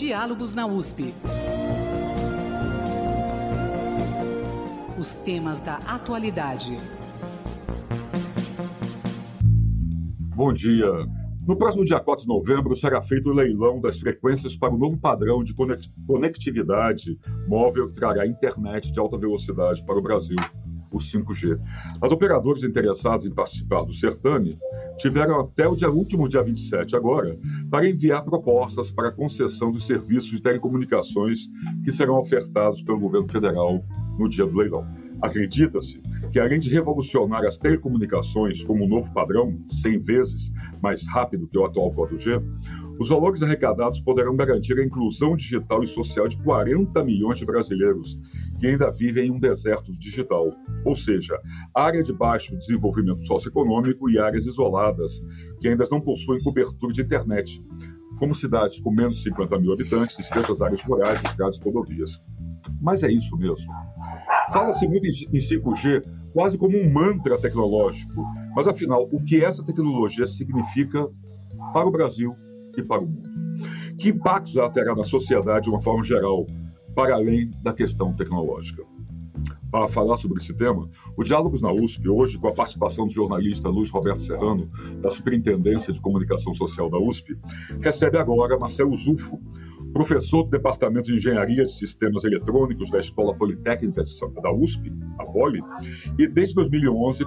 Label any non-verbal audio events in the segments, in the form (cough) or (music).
Diálogos na USP. Os temas da atualidade. Bom dia. No próximo dia 4 de novembro será feito o leilão das frequências para o novo padrão de conectividade móvel que trará internet de alta velocidade para o Brasil, o 5G. As operadoras interessadas em participar do certame tiveram até o dia último dia 27 agora para enviar propostas para a concessão dos serviços de telecomunicações que serão ofertados pelo governo federal no dia do leilão. Acredita-se que, além de revolucionar as telecomunicações como um novo padrão, 100 vezes mais rápido que o atual 4G, os valores arrecadados poderão garantir a inclusão digital e social de 40 milhões de brasileiros que ainda vivem em um deserto digital, ou seja, área de baixo desenvolvimento socioeconômico e áreas isoladas que ainda não possuem cobertura de internet, como cidades com menos de 50 mil habitantes, extensas áreas rurais, estradas e rodovias. Mas é isso mesmo. Fala-se muito em 5G quase como um mantra tecnológico, mas afinal, o que essa tecnologia significa para o Brasil e para o mundo? Que impactos ela terá na sociedade de uma forma geral, para além da questão tecnológica? Para falar sobre esse tema, o Diálogos na USP, hoje com a participação do jornalista Luiz Roberto Serrano, da Superintendência de Comunicação Social da USP, recebe agora Marcelo Zufo, professor do Departamento de Engenharia de Sistemas Eletrônicos da Escola Politécnica da USP, a Poli, e desde 2011,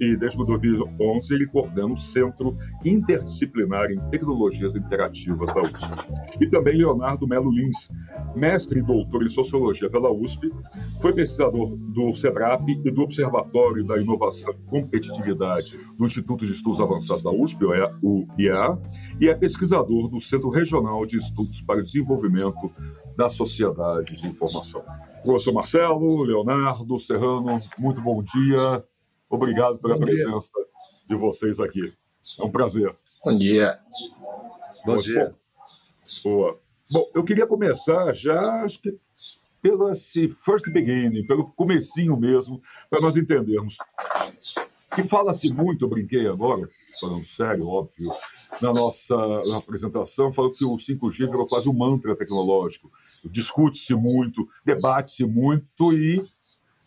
e desde 2011 ele coordena o Centro Interdisciplinar em Tecnologias Interativas da USP. E também Leonardo Melo Lins, mestre e doutor em Sociologia pela USP, foi pesquisador do SEBRAP e do Observatório da Inovação e Competitividade do Instituto de Estudos Avançados da USP, o IEA, e é pesquisador do Centro Regional de Estudos para o Desenvolvimento da Sociedade de Informação. Professor Marcelo, Leonardo, Serrano, muito bom dia. Obrigado pela bom presença dia. de vocês aqui. É um prazer. Bom dia. Bom, bom dia. Boa. Bom, eu queria começar já, acho que pelo esse first beginning, pelo comecinho mesmo, para nós entendermos que fala-se muito, eu brinquei agora, falando sério, óbvio, na nossa apresentação, falou que o 5G virou quase um mantra tecnológico. Discute-se muito, debate-se muito e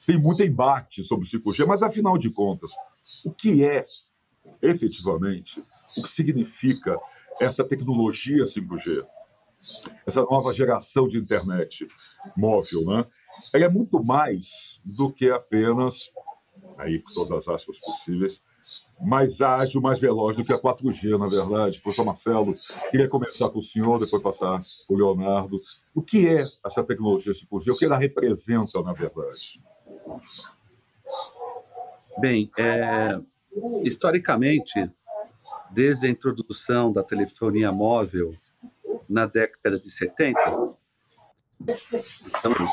tem muito embate sobre o 5G, mas afinal de contas, o que é efetivamente, o que significa essa tecnologia 5G? Essa nova geração de internet móvel, né? Ela é muito mais do que apenas aí com todas as aspas possíveis, mais ágil, mais veloz do que a 4G, na verdade. Professor Marcelo, queria começar com o senhor, depois passar para o Leonardo. O que é essa tecnologia 5G? O que ela representa, na verdade? Bem, é, historicamente, desde a introdução da telefonia móvel na década de 70, estamos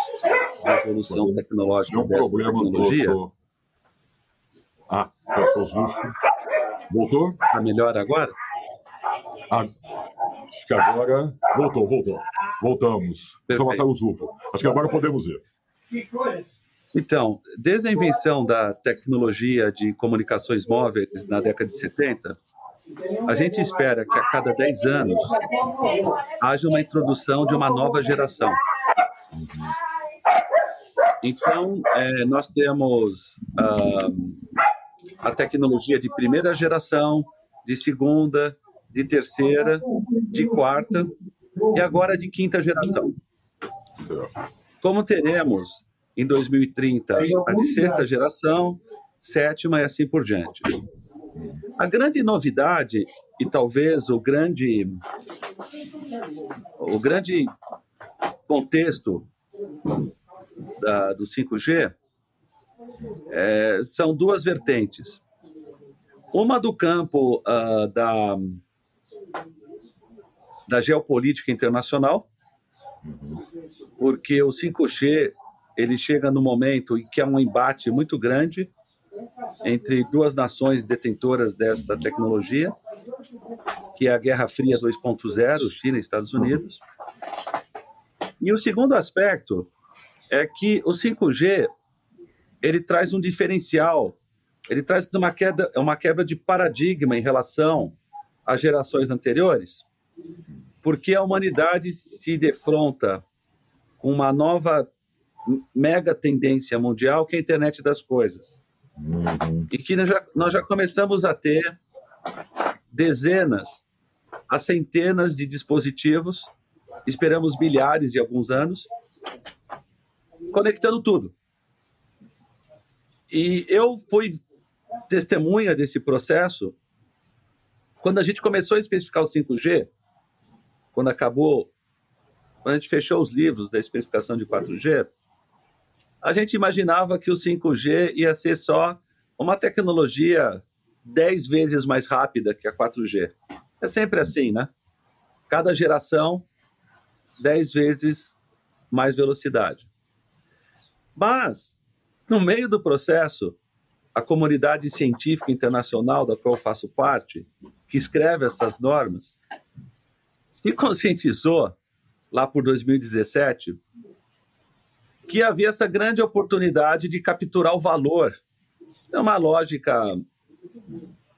na evolução tecnológica um dessa tecnologia. Professor. Ah, professor Zufo. Voltou? Está melhor agora? Ah, acho que agora. Voltou, voltou. Voltamos. Só Marcelo Zufo. Acho que agora podemos ir. Então, desde a invenção da tecnologia de comunicações móveis na década de 70, a gente espera que a cada 10 anos haja uma introdução de uma nova geração. Então, é, nós temos ah, a tecnologia de primeira geração, de segunda, de terceira, de quarta e agora de quinta geração. Como teremos em 2030 a de sexta geração, sétima e assim por diante. A grande novidade e talvez o grande o grande contexto da, do 5G é, são duas vertentes. Uma do campo uh, da, da geopolítica internacional, porque o 5G ele chega no momento em que há um embate muito grande entre duas nações detentoras dessa tecnologia, que é a Guerra Fria 2.0, China e Estados Unidos. E o segundo aspecto é que o 5G ele traz um diferencial, ele traz uma queda, uma quebra de paradigma em relação às gerações anteriores, porque a humanidade se defronta com uma nova mega tendência mundial que é a internet das coisas. Uhum. E que nós já, nós já começamos a ter dezenas a centenas de dispositivos, esperamos bilhares de alguns anos, conectando tudo. E eu fui testemunha desse processo quando a gente começou a especificar o 5G, quando acabou, quando a gente fechou os livros da especificação de 4G, a gente imaginava que o 5G ia ser só uma tecnologia 10 vezes mais rápida que a 4G. É sempre assim, né? Cada geração, 10 vezes mais velocidade. Mas, no meio do processo, a comunidade científica internacional da qual eu faço parte, que escreve essas normas, se conscientizou, lá por 2017, que havia essa grande oportunidade de capturar o valor. É uma lógica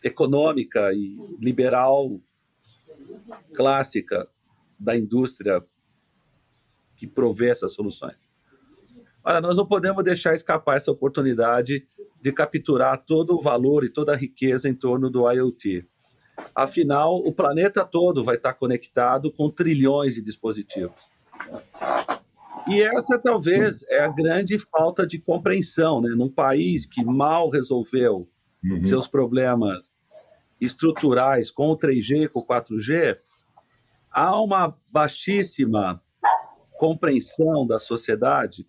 econômica e liberal clássica da indústria que provê essas soluções. Olha, nós não podemos deixar escapar essa oportunidade de capturar todo o valor e toda a riqueza em torno do IoT. Afinal, o planeta todo vai estar conectado com trilhões de dispositivos. E essa talvez é a grande falta de compreensão, né? Num país que mal resolveu uhum. seus problemas estruturais com o 3G, com o 4G, há uma baixíssima compreensão da sociedade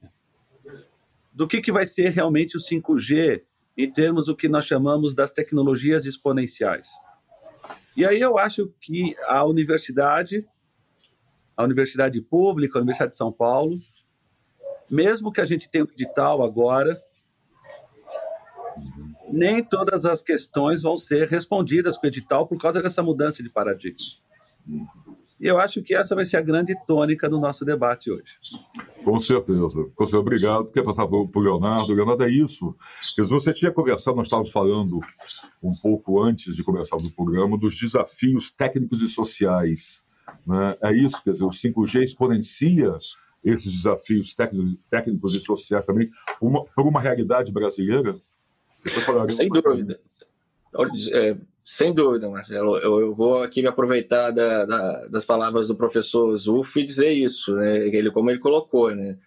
do que, que vai ser realmente o 5G em termos do que nós chamamos das tecnologias exponenciais. E aí eu acho que a universidade, a universidade pública, a Universidade de São Paulo, mesmo que a gente tenha o edital agora, nem todas as questões vão ser respondidas com o edital por causa dessa mudança de paradigma. E eu acho que essa vai ser a grande tônica do nosso debate hoje. Com certeza. Com certeza. Obrigado. Quer passar para o Leonardo? Leonardo, é isso. Você tinha conversado, nós estávamos falando um pouco antes de começar o programa, dos desafios técnicos e sociais. Né? É isso, quer dizer, o 5G exponencia esses desafios técnicos, técnicos e sociais também uma, por uma realidade brasileira? Sem dúvida. É, sem dúvida, Marcelo. Eu, eu, vou aqui me aproveitar da, da, das palavras do professor Zulf e dizer isso, né? ele, como ele colocou. Né?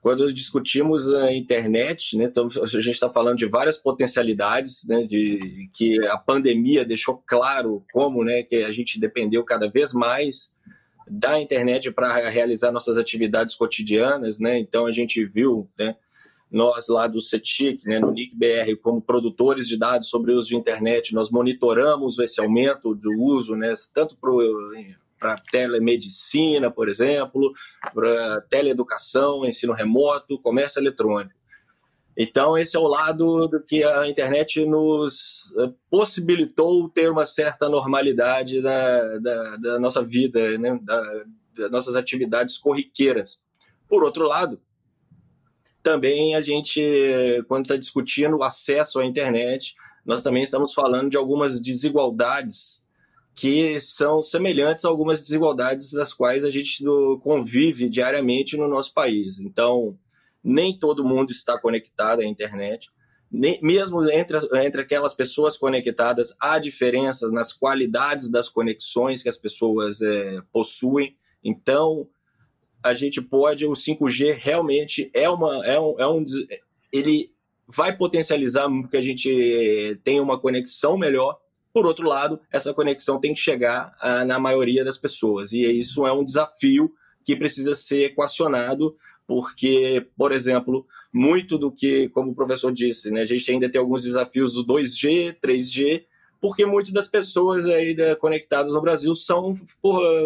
Quando discutimos a internet, né, então, a gente está falando de várias potencialidades, né, de, que a pandemia deixou claro como né, que a gente dependeu cada vez mais da internet para realizar nossas atividades cotidianas. Né? Então, a gente viu né, nós lá do CETIC, né, no NICBR, como produtores de dados sobre uso de internet, nós monitoramos esse aumento do uso, né, tanto para telemedicina, por exemplo, para teleeducação, ensino remoto, comércio eletrônico. Então, esse é o lado do que a internet nos eh, possibilitou ter uma certa normalidade da, da, da nossa vida, né, da, das nossas atividades corriqueiras. Por outro lado, também a gente, quando está discutindo o acesso à internet, nós também estamos falando de algumas desigualdades que são semelhantes a algumas desigualdades das quais a gente convive diariamente no nosso país. Então, nem todo mundo está conectado à internet. Nem, mesmo entre, entre aquelas pessoas conectadas, há diferenças nas qualidades das conexões que as pessoas é, possuem. Então, a gente pode, o 5G realmente é uma é um, é um ele vai potencializar que a gente tenha uma conexão melhor. Por outro lado, essa conexão tem que chegar ah, na maioria das pessoas e isso é um desafio que precisa ser equacionado porque, por exemplo, muito do que, como o professor disse, né, a gente ainda tem alguns desafios do 2G, 3G, porque muitas das pessoas aí conectadas no Brasil são,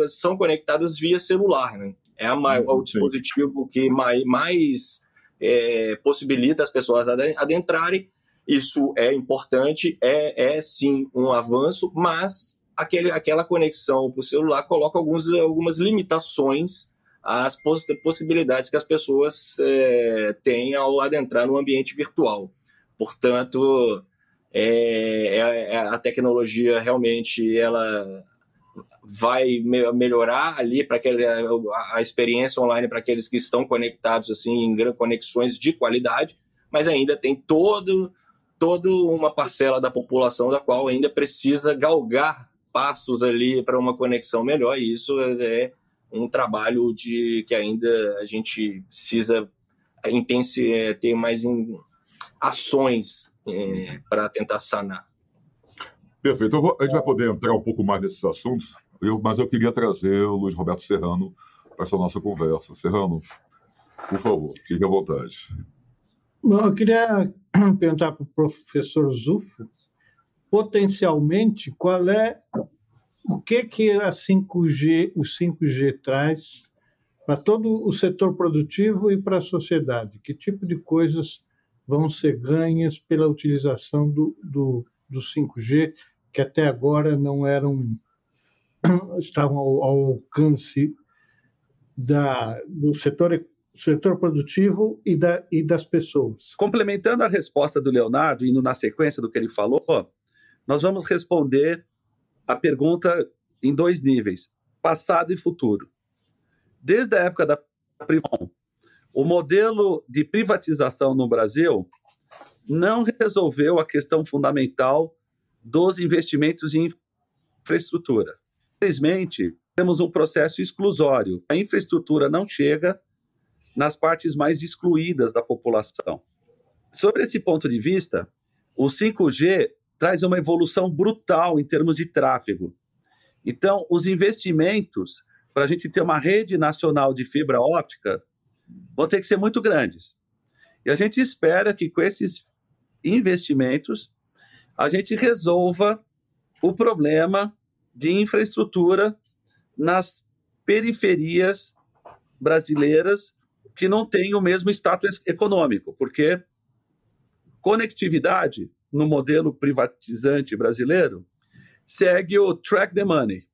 são conectadas via celular. Né? É a o dispositivo que mais, mais é, possibilita as pessoas adentrarem. Isso é importante, é, é sim um avanço, mas aquele, aquela conexão para o celular coloca alguns, algumas limitações às poss possibilidades que as pessoas é, têm ao adentrar no ambiente virtual. Portanto, é, é, é a tecnologia realmente ela vai melhorar ali para a experiência online para aqueles que estão conectados assim em conexões de qualidade, mas ainda tem todo toda uma parcela da população da qual ainda precisa galgar passos ali para uma conexão melhor e isso é um trabalho de que ainda a gente precisa intense, é, ter mais em, ações é, para tentar sanar. Perfeito. Vou, a gente vai poder entrar um pouco mais nesses assuntos, eu, mas eu queria trazer o Luiz Roberto Serrano para essa nossa conversa. Serrano, por favor, fique à vontade. Bom, eu queria (clears throat) perguntar para o professor Zufo, potencialmente, qual é o que que a 5G, o 5G traz para todo o setor produtivo e para a sociedade? Que tipo de coisas vão ser ganhas pela utilização do, do, do 5G, que até agora não eram (clears throat) estavam ao, ao alcance da, do setor setor produtivo e, da, e das pessoas. Complementando a resposta do Leonardo, indo na sequência do que ele falou, nós vamos responder a pergunta em dois níveis: passado e futuro. Desde a época da Privon, o modelo de privatização no Brasil não resolveu a questão fundamental dos investimentos em infraestrutura. Infelizmente, temos um processo exclusório. A infraestrutura não chega nas partes mais excluídas da população. Sobre esse ponto de vista, o 5G traz uma evolução brutal em termos de tráfego. Então, os investimentos para a gente ter uma rede nacional de fibra óptica vão ter que ser muito grandes. E a gente espera que com esses investimentos a gente resolva o problema de infraestrutura nas periferias brasileiras que não têm o mesmo status econômico, porque conectividade no modelo privatizante brasileiro segue o track the money.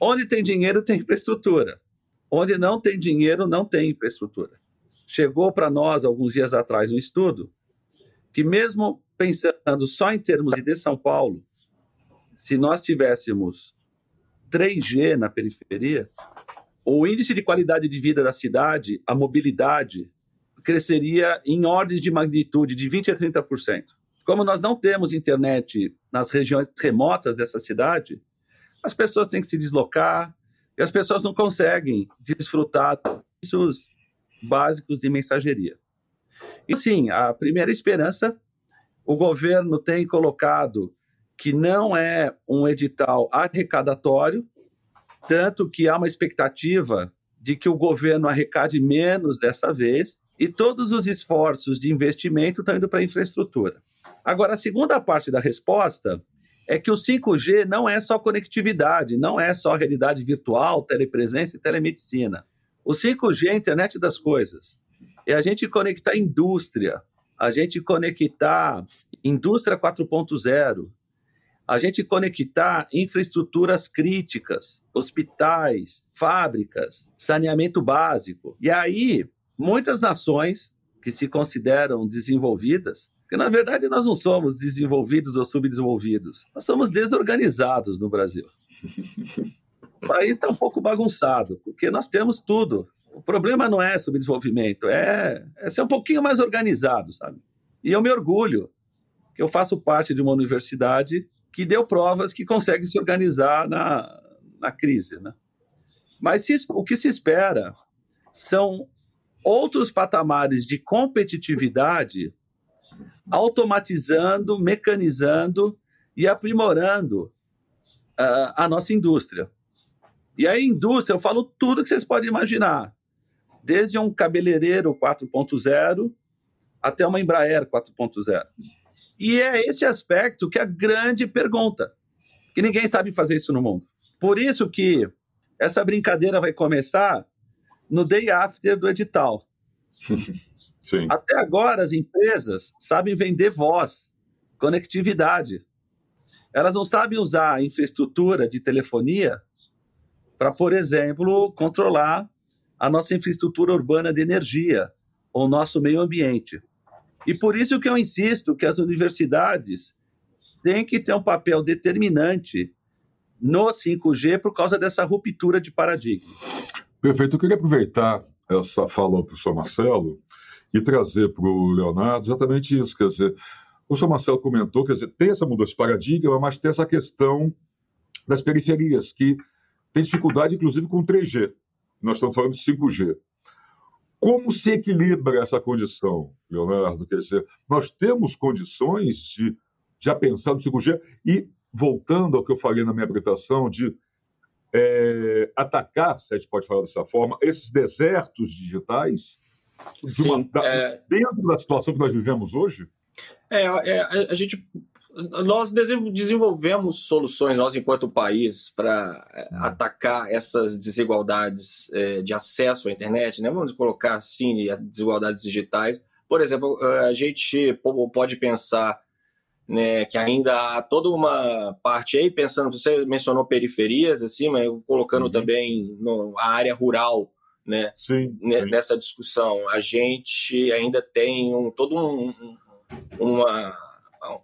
Onde tem dinheiro tem infraestrutura. Onde não tem dinheiro não tem infraestrutura. Chegou para nós alguns dias atrás um estudo que mesmo pensando só em termos de São Paulo, se nós tivéssemos 3G na periferia, o índice de qualidade de vida da cidade, a mobilidade, cresceria em ordens de magnitude de 20 a 30%. Como nós não temos internet nas regiões remotas dessa cidade, as pessoas têm que se deslocar e as pessoas não conseguem desfrutar dos básicos de mensageria. E sim, a primeira esperança, o governo tem colocado que não é um edital arrecadatório, tanto que há uma expectativa de que o governo arrecade menos dessa vez, e todos os esforços de investimento estão indo para a infraestrutura. Agora, a segunda parte da resposta é que o 5G não é só conectividade, não é só realidade virtual, telepresença e telemedicina. O 5G é a internet das coisas. É a gente conectar indústria, a gente conectar indústria 4.0, a gente conectar infraestruturas críticas, hospitais, fábricas, saneamento básico. E aí, muitas nações que se consideram desenvolvidas porque, na verdade, nós não somos desenvolvidos ou subdesenvolvidos. Nós somos desorganizados no Brasil. O país está um pouco bagunçado, porque nós temos tudo. O problema não é subdesenvolvimento, é, é ser um pouquinho mais organizado, sabe? E eu me orgulho que eu faço parte de uma universidade que deu provas que consegue se organizar na, na crise, né? Mas se, o que se espera são outros patamares de competitividade automatizando, mecanizando e aprimorando uh, a nossa indústria. E a indústria, eu falo tudo que vocês podem imaginar, desde um cabeleireiro 4.0 até uma Embraer 4.0. E é esse aspecto que é a grande pergunta, que ninguém sabe fazer isso no mundo. Por isso que essa brincadeira vai começar no day after do edital. (laughs) Sim. Até agora, as empresas sabem vender voz, conectividade. Elas não sabem usar a infraestrutura de telefonia para, por exemplo, controlar a nossa infraestrutura urbana de energia ou nosso meio ambiente. E por isso que eu insisto que as universidades têm que ter um papel determinante no 5G por causa dessa ruptura de paradigma. Perfeito. Eu queria aproveitar essa fala do professor Marcelo e trazer para o Leonardo exatamente isso. Quer dizer, o professor Marcelo comentou, quer dizer, tem essa mudança de paradigma, mas tem essa questão das periferias, que tem dificuldade, inclusive, com 3G. Nós estamos falando de 5G. Como se equilibra essa condição, Leonardo? Quer dizer, nós temos condições de já pensar no 5G e, voltando ao que eu falei na minha apresentação, de é, atacar, se a gente pode falar dessa forma, esses desertos digitais Sim, uma, da, é... dentro da situação que nós vivemos hoje? É, é a gente nós desenvolvemos soluções, nós enquanto país, para é, hum. atacar essas desigualdades é, de acesso à internet, né? vamos colocar assim, desigualdades digitais. Por exemplo, a gente pode pensar né, que ainda há toda uma parte aí, pensando, você mencionou periferias, assim, mas colocando uhum. também no, a área rural né, sim, sim. nessa discussão. A gente ainda tem um, todo um, uma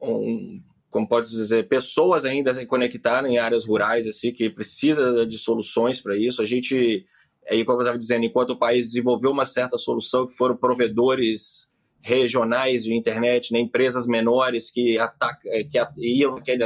um, como pode dizer, pessoas ainda se conectarem em áreas rurais, assim, que precisa de soluções para isso. A gente, aí como eu estava dizendo, enquanto o país desenvolveu uma certa solução, que foram provedores regionais de internet, né, empresas menores que, ataca, que iam naquele,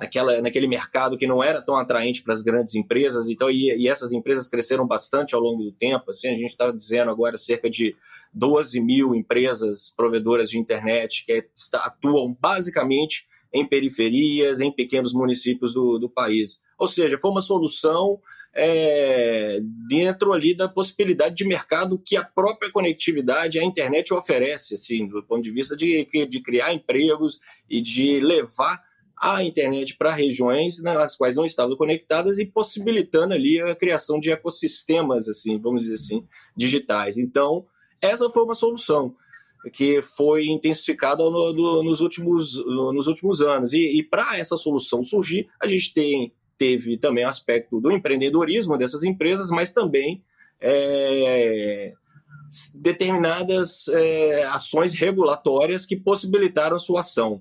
naquela, naquele mercado que não era tão atraente para as grandes empresas, então e, e, essas empresas cresceram bastante ao longo do tempo. Assim, a gente está dizendo agora cerca de 12 mil empresas provedoras de internet que atuam basicamente em periferias, em pequenos municípios do, do país. Ou seja, foi uma solução é, dentro ali da possibilidade de mercado que a própria conectividade, a internet oferece, assim, do ponto de vista de, de criar empregos e de levar a internet para regiões nas quais não estavam conectadas e possibilitando ali a criação de ecossistemas, assim, vamos dizer assim, digitais. Então, essa foi uma solução que foi intensificada no, no, nos, últimos, no, nos últimos anos. E, e para essa solução surgir, a gente tem, teve também o aspecto do empreendedorismo dessas empresas, mas também é, determinadas é, ações regulatórias que possibilitaram a sua ação.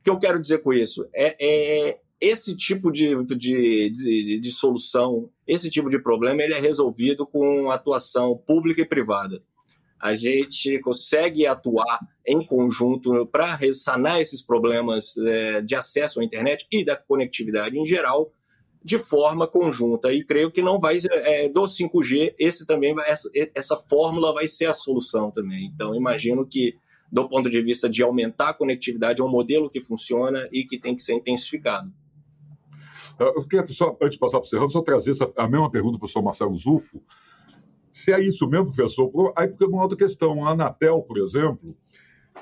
O que eu quero dizer com isso? É, é esse tipo de, de, de, de, solução, esse tipo de problema, ele é resolvido com atuação pública e privada. A gente consegue atuar em conjunto para sanar esses problemas é, de acesso à internet e da conectividade em geral de forma conjunta. E creio que não vai é, do 5G, esse também vai, essa, essa fórmula vai ser a solução também. Então, imagino que do ponto de vista de aumentar a conectividade, é um modelo que funciona e que tem que ser intensificado. Eu queria só, antes de passar para o Serrano, só trazer essa, a mesma pergunta para o professor Marcelo Zufo. Se é isso mesmo, professor, aí porque uma outra questão. A Anatel, por exemplo,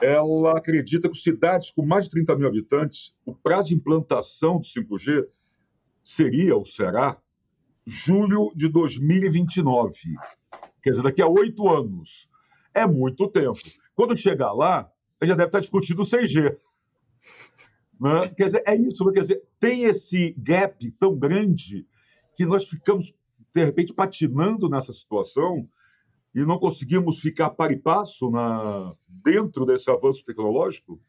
ela acredita que cidades com mais de 30 mil habitantes, o prazo de implantação do 5G seria ou será julho de 2029. Quer dizer, daqui a oito anos. É muito tempo. Quando chegar lá, ele já deve estar discutindo o 6G. Né? Quer dizer, é isso. Quer dizer, tem esse gap tão grande que nós ficamos, de repente, patinando nessa situação e não conseguimos ficar par e passo na, dentro desse avanço tecnológico?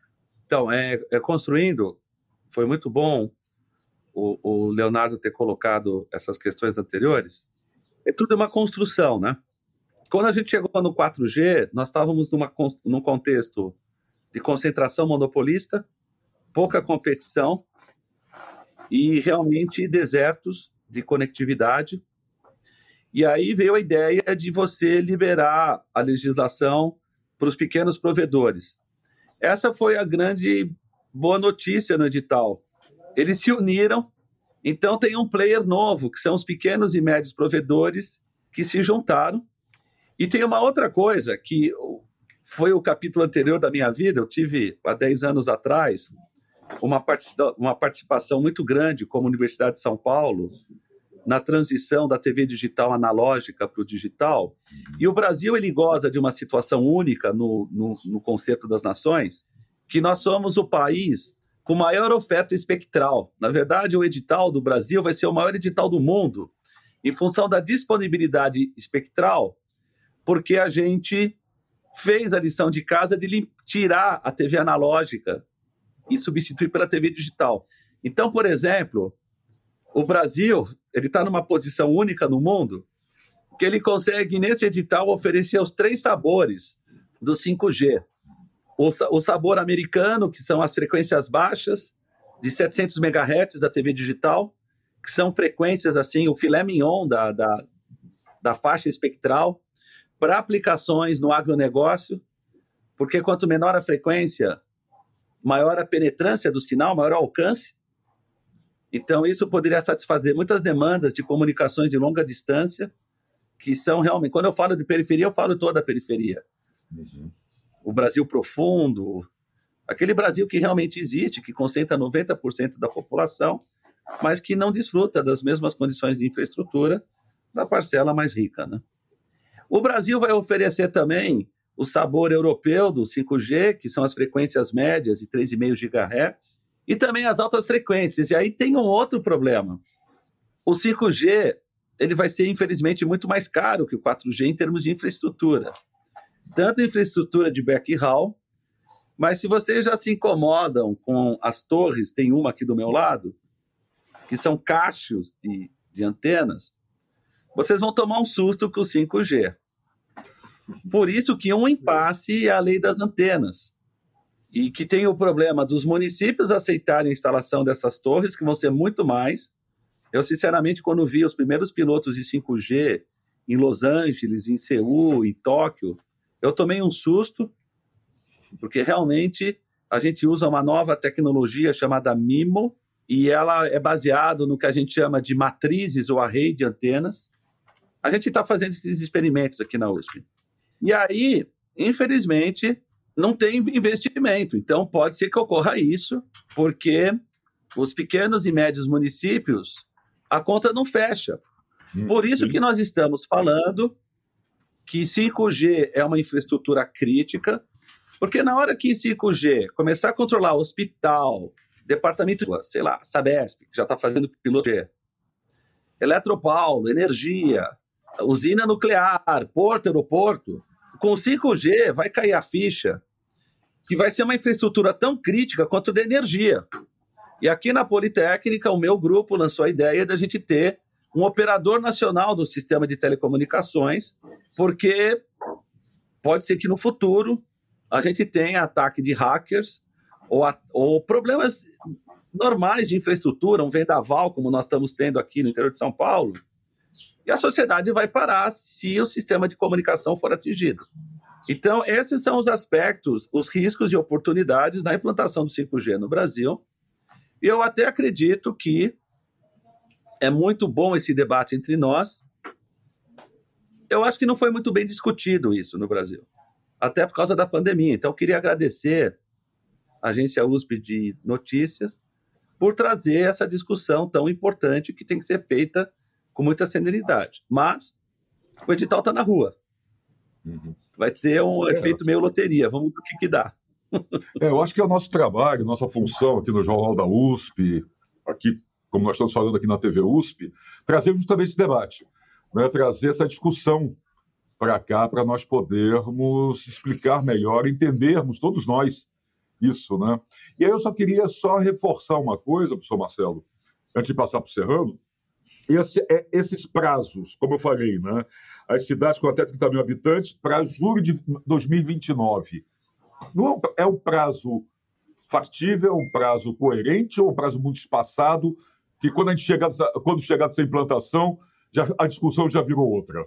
Então, é, é construindo, foi muito bom o, o, Leonardo ter colocado essas questões anteriores. É tudo uma construção, né? Quando a gente chegou no 4G, nós estávamos numa, num contexto de concentração monopolista, pouca competição e realmente desertos de conectividade. E aí veio a ideia de você liberar a legislação para os pequenos provedores. Essa foi a grande boa notícia no edital. Eles se uniram, então tem um player novo, que são os pequenos e médios provedores que se juntaram e tem uma outra coisa que foi o capítulo anterior da minha vida. Eu tive, há 10 anos atrás, uma, participação, uma participação muito grande como Universidade de São Paulo na transição da TV digital analógica para o digital. E o Brasil ele goza de uma situação única no, no, no concerto das nações, que nós somos o país com maior oferta espectral. Na verdade, o edital do Brasil vai ser o maior edital do mundo, em função da disponibilidade espectral porque a gente fez a lição de casa de tirar a TV analógica e substituir pela TV digital. Então, por exemplo, o Brasil ele está numa posição única no mundo que ele consegue, nesse edital, oferecer os três sabores do 5G. O, sabor americano, que são as frequências baixas, de 700 MHz da TV digital, que são frequências assim, o filé mignon da, da, da faixa espectral, para aplicações no agronegócio, porque quanto menor a frequência, maior a penetrância do sinal, maior o alcance. Então, isso poderia satisfazer muitas demandas de comunicações de longa distância, que são realmente. Quando eu falo de periferia, eu falo toda a periferia. Uhum. O Brasil profundo, aquele Brasil que realmente existe, que concentra 90% da população, mas que não desfruta das mesmas condições de infraestrutura da parcela mais rica. Né? O Brasil vai oferecer também o sabor europeu do 5G, que são as frequências médias de 3,5 GHz, e também as altas frequências. E aí tem um outro problema. O 5G ele vai ser, infelizmente, muito mais caro que o 4G em termos de infraestrutura. Tanto infraestrutura de backhaul, mas se vocês já se incomodam com as torres, tem uma aqui do meu lado, que são cachos de, de antenas, vocês vão tomar um susto com o 5G. Por isso que um impasse é a lei das antenas. E que tem o problema dos municípios aceitarem a instalação dessas torres, que vão ser muito mais. Eu, sinceramente, quando vi os primeiros pilotos de 5G em Los Angeles, em Seul, em Tóquio, eu tomei um susto, porque realmente a gente usa uma nova tecnologia chamada MIMO, e ela é baseada no que a gente chama de matrizes ou array de antenas. A gente está fazendo esses experimentos aqui na USP. E aí, infelizmente, não tem investimento. Então, pode ser que ocorra isso, porque os pequenos e médios municípios, a conta não fecha. Hum, Por isso que nós estamos falando que 5G é uma infraestrutura crítica, porque na hora que 5G começar a controlar hospital, departamento, sei lá, Sabesp, que já está fazendo piloto Eletropaulo, energia, usina nuclear, porto, aeroporto, com 5G vai cair a ficha que vai ser uma infraestrutura tão crítica quanto de energia. E aqui na Politécnica, o meu grupo lançou a ideia da gente ter um operador nacional do sistema de telecomunicações, porque pode ser que no futuro a gente tenha ataque de hackers ou, a, ou problemas normais de infraestrutura, um vendaval, como nós estamos tendo aqui no interior de São Paulo, e a sociedade vai parar se o sistema de comunicação for atingido. Então, esses são os aspectos, os riscos e oportunidades na implantação do 5G no Brasil. E eu até acredito que é muito bom esse debate entre nós. Eu acho que não foi muito bem discutido isso no Brasil, até por causa da pandemia. Então, eu queria agradecer a agência USP de Notícias por trazer essa discussão tão importante que tem que ser feita com muita celeridade. Mas o edital está na rua. Uhum. Vai ter um é, efeito meio loteria. Vamos ver o que, que dá. (laughs) É, eu acho que é o nosso trabalho, nossa função aqui no Jornal da USP, aqui, como nós estamos falando aqui na TV USP, trazer justamente esse debate, né? trazer essa discussão para cá, para nós podermos explicar melhor, entendermos, todos nós, isso. Né? E aí eu só queria só reforçar uma coisa, professor Marcelo, antes de passar para o Serrano, esse, é, esses prazos, como eu falei, né? as cidades com até 30 mil habitantes, para julho de 2029. Não é um prazo factível, um prazo coerente ou um prazo muito espaçado, que quando a gente chegar, quando chegar dessa implantação, já, a discussão já virou outra?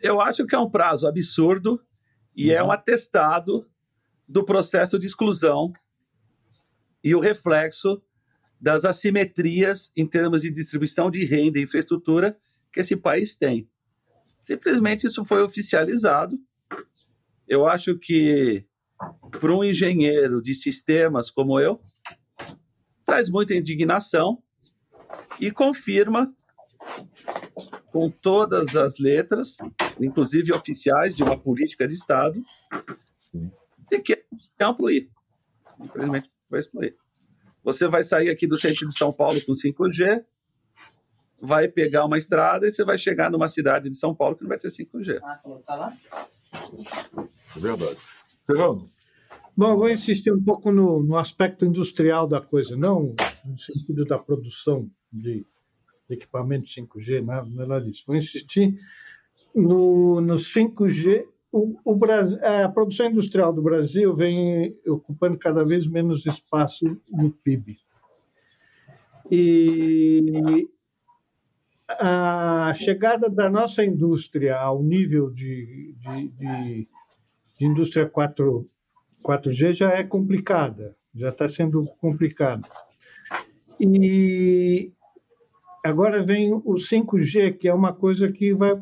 Eu acho que é um prazo absurdo e é uhum. é um atestado do processo de exclusão e o reflexo das assimetrias em termos de distribuição de renda e infraestrutura que esse país tem. Simplesmente isso foi oficializado. Eu acho que para um engenheiro de sistemas como eu, traz muita indignação e confirma com todas as letras, inclusive oficiais de uma política de Estado, de que é um fluir. Infelizmente, vai excluir. Você vai sair aqui do centro de São Paulo com 5G, vai pegar uma estrada e você vai chegar numa cidade de São Paulo que não vai ter 5G. Ah, tá lá? É verdade. Serrano. Bom, vou insistir um pouco no, no, aspecto industrial da coisa, não no sentido da produção de, de equipamentos 5G, nada, nada disso. Vou insistir no, no 5G. O, o Brasil, a produção industrial do Brasil vem ocupando cada vez menos espaço no PIB. E a chegada da nossa indústria ao nível de, de, de, de indústria 4 4G já é complicada, já está sendo complicada. E agora vem o 5G, que é uma coisa que vai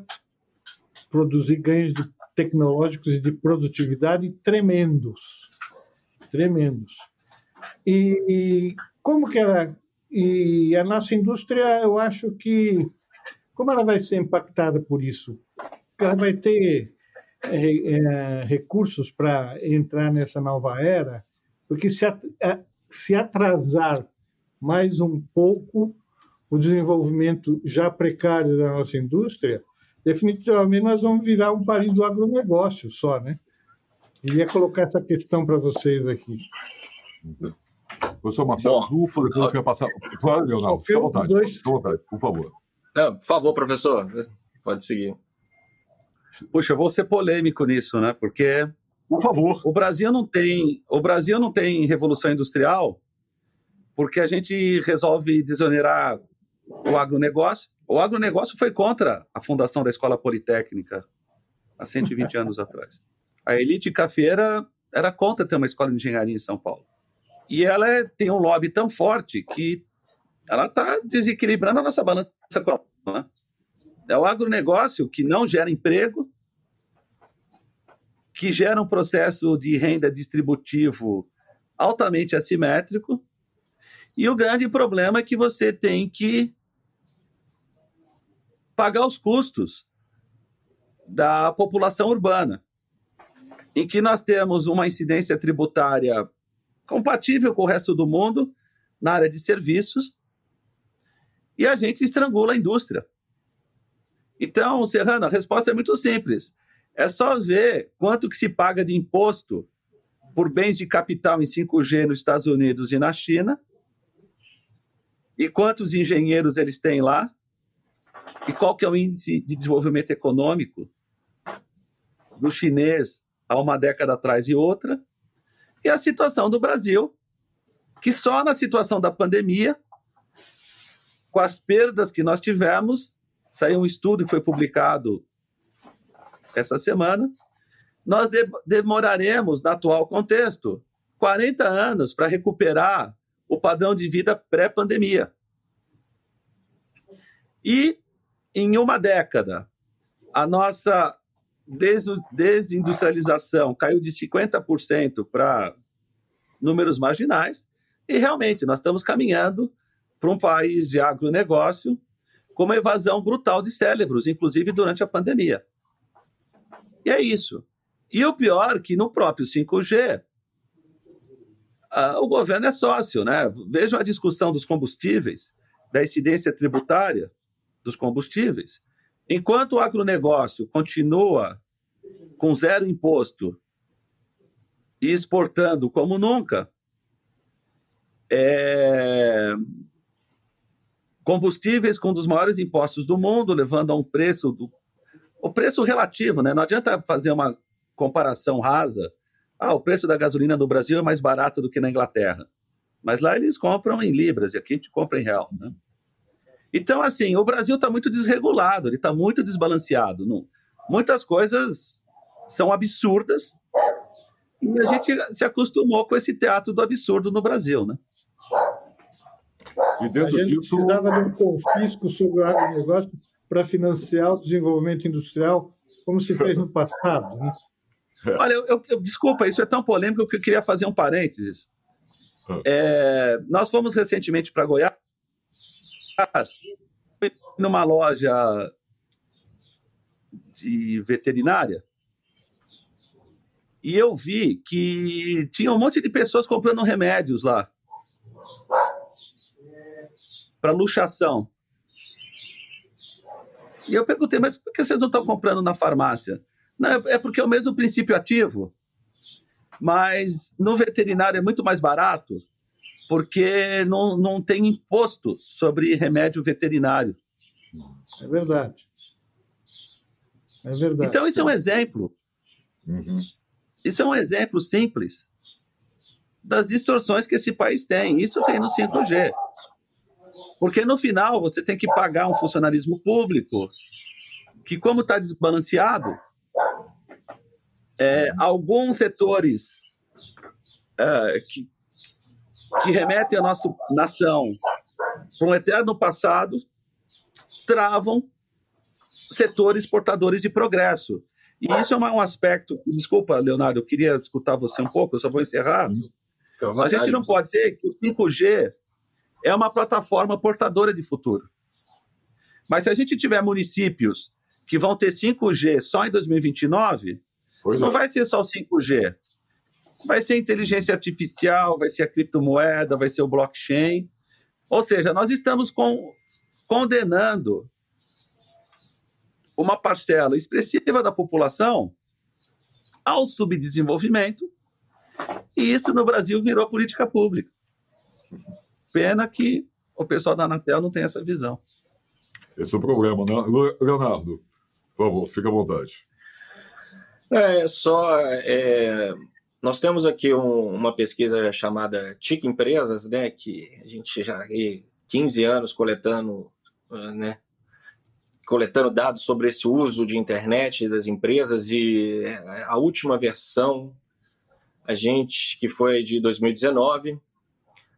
produzir ganhos tecnológicos e de produtividade tremendos, tremendos. E, como que ela e a nossa indústria, eu acho que como ela vai ser impactada por isso? Ela vai ter é, é, recursos para entrar nessa nova era, porque se, se atrasar mais um pouco o desenvolvimento já precário da nossa indústria, definitivamente nós vamos virar um país do agronegócio só, né? Queria colocar essa questão para vocês aqui. Professor Marcelo Zufo, depois eu quero passar. Claro, Leonardo, fica à vontade, fica à vontade, por favor. Não, por favor, professor, pode seguir. Puxa, eu vou ser polêmico nisso, né? Porque por favor. O Brasil não tem, o Brasil não tem revolução industrial porque a gente resolve desonerar o agronegócio. O agronegócio foi contra a fundação da Escola Politécnica há 120 (laughs) anos atrás. A elite cafeira era contra ter uma escola de engenharia em São Paulo. E ela é, tem um lobby tão forte que ela está desequilibrando a nossa balança. Né? É o agronegócio que não gera emprego, que gera um processo de renda distributivo altamente assimétrico. E o grande problema é que você tem que pagar os custos da população urbana, em que nós temos uma incidência tributária compatível com o resto do mundo na área de serviços, e a gente estrangula a indústria. Então, Serrano, a resposta é muito simples. É só ver quanto que se paga de imposto por bens de capital em 5G nos Estados Unidos e na China, e quantos engenheiros eles têm lá, e qual que é o índice de desenvolvimento econômico do chinês há uma década atrás e outra, e a situação do Brasil, que só na situação da pandemia, com as perdas que nós tivemos, Saiu um estudo que foi publicado essa semana. Nós de demoraremos, no atual contexto, 40 anos para recuperar o padrão de vida pré-pandemia. E em uma década, a nossa desindustrialização caiu de 50% para números marginais, e realmente nós estamos caminhando para um país de agronegócio com uma evasão brutal de cérebros, inclusive durante a pandemia. E é isso. E o pior que no próprio 5G, o governo é sócio, né? Vejam a discussão dos combustíveis, da incidência tributária dos combustíveis. Enquanto o agronegócio continua com zero imposto e exportando como nunca, é, Combustíveis com um dos maiores impostos do mundo, levando a um preço do o preço relativo, né? Não adianta fazer uma comparação rasa. Ah, o preço da gasolina no Brasil é mais barato do que na Inglaterra. Mas lá eles compram em libras e aqui a gente compra em real, né? Então, assim, o Brasil está muito desregulado, ele está muito desbalanceado. Não? Muitas coisas são absurdas e a gente se acostumou com esse teatro do absurdo no Brasil, né? E dentro a gente disso. precisava de um confisco sobre o agronegócio para financiar o desenvolvimento industrial, como se fez no passado. Né? Olha, eu, eu, desculpa, isso é tão polêmico que eu queria fazer um parênteses. Ah. É, nós fomos recentemente para Goiás, numa loja de veterinária, e eu vi que tinha um monte de pessoas comprando remédios lá para luxação. E eu perguntei, mas por que vocês não estão comprando na farmácia? Não, é, é porque é o mesmo princípio ativo. Mas no veterinário é muito mais barato porque não, não tem imposto sobre remédio veterinário. É verdade. É verdade. Então, isso é um exemplo. Uhum. Isso é um exemplo simples das distorções que esse país tem. Isso tem no 5G. Porque no final você tem que pagar um funcionalismo público que, como está desbalanceado, é, alguns setores é, que, que remetem a nossa nação para um eterno passado travam setores portadores de progresso. E isso é um aspecto. Desculpa, Leonardo, eu queria escutar você um pouco, eu só vou encerrar. A gente não pode dizer que o 5G é uma plataforma portadora de futuro. Mas se a gente tiver municípios que vão ter 5G só em 2029, pois não é. vai ser só o 5G. Vai ser inteligência artificial, vai ser a criptomoeda, vai ser o blockchain. Ou seja, nós estamos com, condenando uma parcela expressiva da população ao subdesenvolvimento, e isso no Brasil virou política pública. Pena que o pessoal da Anatel não tem essa visão. Esse é o problema, né? Leonardo, por favor, fique à vontade. É, só. É, nós temos aqui um, uma pesquisa chamada TIC Empresas, né? Que a gente já há 15 anos coletando né, coletando dados sobre esse uso de internet das empresas e é, a última versão, a gente que foi de 2019,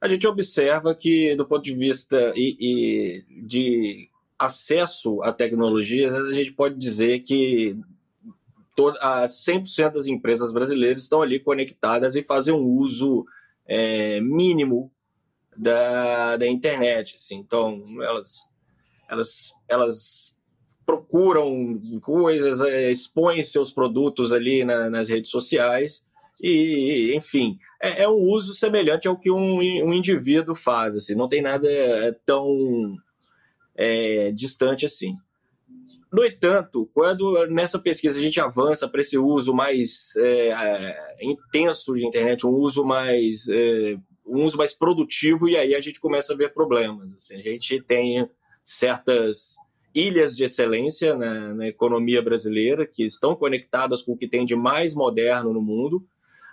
a gente observa que do ponto de vista e, e de acesso a tecnologias, a gente pode dizer que a 100% das empresas brasileiras estão ali conectadas e fazem um uso é, mínimo da, da internet. Assim. Então, elas, elas, elas procuram coisas, é, expõem seus produtos ali na, nas redes sociais e, enfim, é, é, um uso semelhante ao que um, um indivíduo faz, assim, não tem nada é, tão é, distante assim. No entanto, quando nessa pesquisa a gente avança para esse uso mais é, é, intenso de internet, um uso mais um uso mais produtivo, e aí a gente começa a ver problemas. Assim, a gente tem certas ilhas de excelência na, na, economia brasileira, que estão conectadas com o que tem de mais moderno no mundo,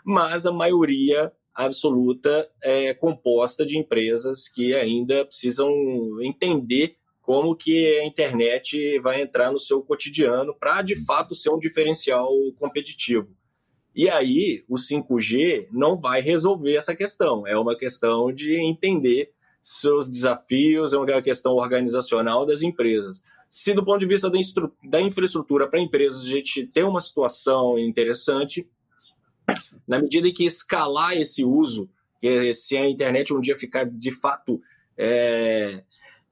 mas a maioria absoluta é composta de empresas que ainda precisam entender como que a internet vai entrar no seu cotidiano para de fato ser um diferencial competitivo. E aí, o 5G não vai resolver essa questão. É uma questão de entender seus desafios, é uma questão organizacional das empresas. Se do ponto de vista da, da infraestrutura para empresas a gente tem uma situação interessante, na medida em que escalar esse uso, que se a internet um dia ficar de fato é,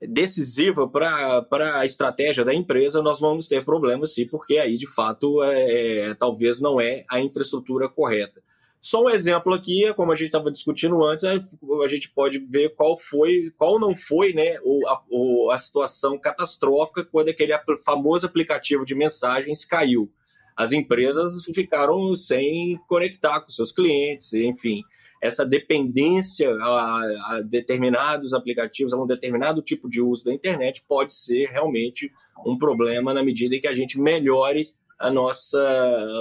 decisiva para a estratégia da empresa, nós vamos ter problemas sim, porque aí de fato é, talvez não é a infraestrutura correta. Só um exemplo aqui, como a gente estava discutindo antes, a gente pode ver qual foi, qual não foi, né, a, a situação catastrófica quando aquele famoso aplicativo de mensagens caiu. As empresas ficaram sem conectar com seus clientes, enfim, essa dependência a, a determinados aplicativos, a um determinado tipo de uso da internet pode ser realmente um problema na medida em que a gente melhore a nossa,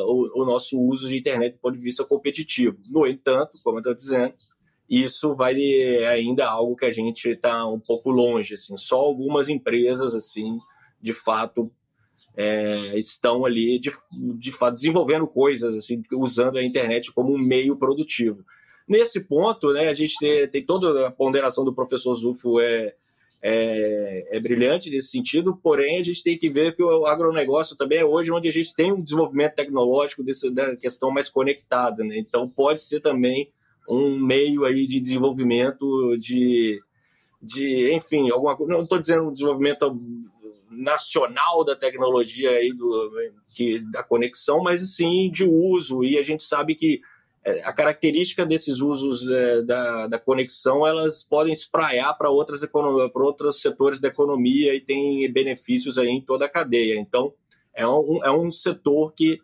o, o, nosso uso de internet do ponto de vista competitivo. No entanto, como eu estou dizendo, isso vai ainda algo que a gente está um pouco longe. Assim, só algumas empresas, assim, de fato, é, estão ali, de, de fato, desenvolvendo coisas, assim, usando a internet como um meio produtivo. Nesse ponto, né, a gente tem, tem toda a ponderação do professor Zufo é, é, é, brilhante nesse sentido, porém a gente tem que ver que o agronegócio também é hoje onde a gente tem um desenvolvimento tecnológico desse, da questão mais conectada, né? então pode ser também um meio aí de desenvolvimento de, de enfim, alguma não estou dizendo um desenvolvimento nacional da tecnologia aí do, que, da conexão, mas sim de uso, e a gente sabe que é, a característica desses usos é, da, da conexão elas podem espraiar para outras para outros setores da economia e tem benefícios aí em toda a cadeia. Então é um, é um setor que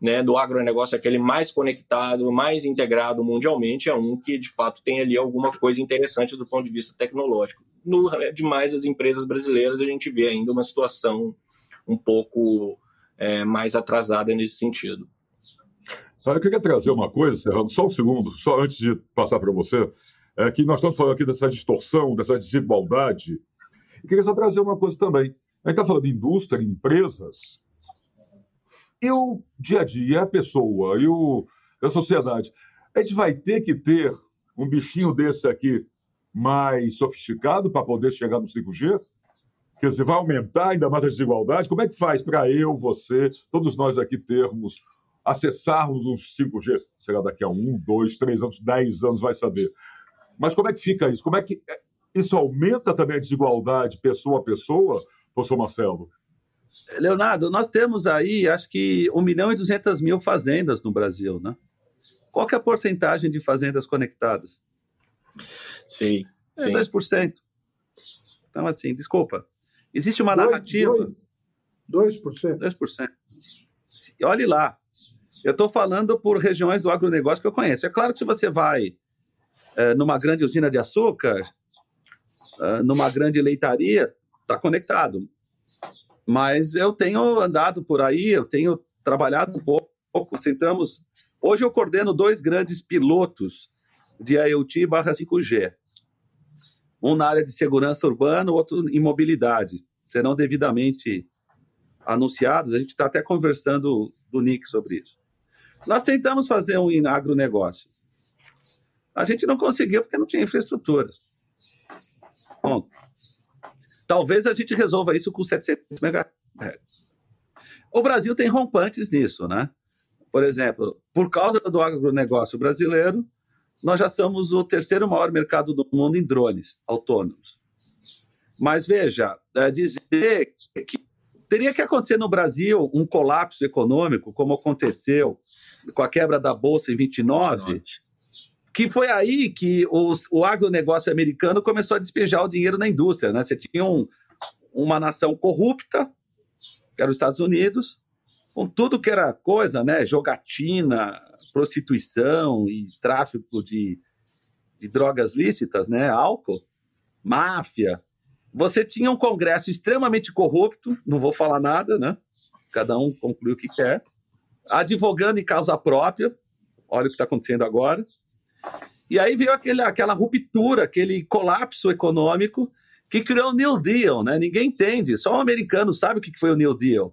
né, do agronegócio, aquele mais conectado, mais integrado mundialmente, é um que de fato tem ali alguma coisa interessante do ponto de vista tecnológico. No demais as empresas brasileiras, a gente vê ainda uma situação um pouco é, mais atrasada nesse sentido. Eu queria trazer uma coisa, Serrano, só um segundo, só antes de passar para você, é que nós estamos falando aqui dessa distorção, dessa desigualdade. Eu queria só trazer uma coisa também. A gente está falando de indústria, empresas, e o dia a dia, a pessoa, e o, a sociedade. A gente vai ter que ter um bichinho desse aqui mais sofisticado para poder chegar no 5G? Quer dizer, vai aumentar ainda mais a desigualdade? Como é que faz para eu, você, todos nós aqui termos, acessarmos um 5G? Será daqui a um, dois, três anos, dez anos, vai saber. Mas como é que fica isso? Como é que é, isso aumenta também a desigualdade pessoa a pessoa, professor Marcelo? Leonardo, nós temos aí, acho que 1 milhão e 200 mil fazendas no Brasil, né? Qual que é a porcentagem de fazendas conectadas? Sim, é sim. 2%. Então, assim, desculpa. Existe uma narrativa. 2%. 2%. Olhe lá. Eu estou falando por regiões do agronegócio que eu conheço. É claro que se você vai é, numa grande usina de açúcar, é, numa grande leitaria, está conectado. Mas eu tenho andado por aí, eu tenho trabalhado um pouco. Sentamos. Hoje eu coordeno dois grandes pilotos de IoT barra 5G. Um na área de segurança urbana, outro em mobilidade. Serão devidamente anunciados. A gente está até conversando do Nick sobre isso. Nós tentamos fazer um agronegócio. A gente não conseguiu porque não tinha infraestrutura. Bom, Talvez a gente resolva isso com 700 MHz. O Brasil tem rompantes nisso, né? Por exemplo, por causa do agronegócio brasileiro, nós já somos o terceiro maior mercado do mundo em drones autônomos. Mas veja, é dizer que teria que acontecer no Brasil um colapso econômico, como aconteceu com a quebra da Bolsa em 29, 29 que foi aí que os, o agronegócio americano começou a despejar o dinheiro na indústria. Né? Você tinha um, uma nação corrupta, que era os Estados Unidos, com tudo que era coisa, né? jogatina, prostituição e tráfico de, de drogas lícitas, né? álcool, máfia. Você tinha um Congresso extremamente corrupto, não vou falar nada, né? cada um conclui o que quer, advogando em causa própria, olha o que está acontecendo agora, e aí veio aquele, aquela ruptura, aquele colapso econômico que criou o New Deal, né? Ninguém entende, só o americano sabe o que foi o New Deal.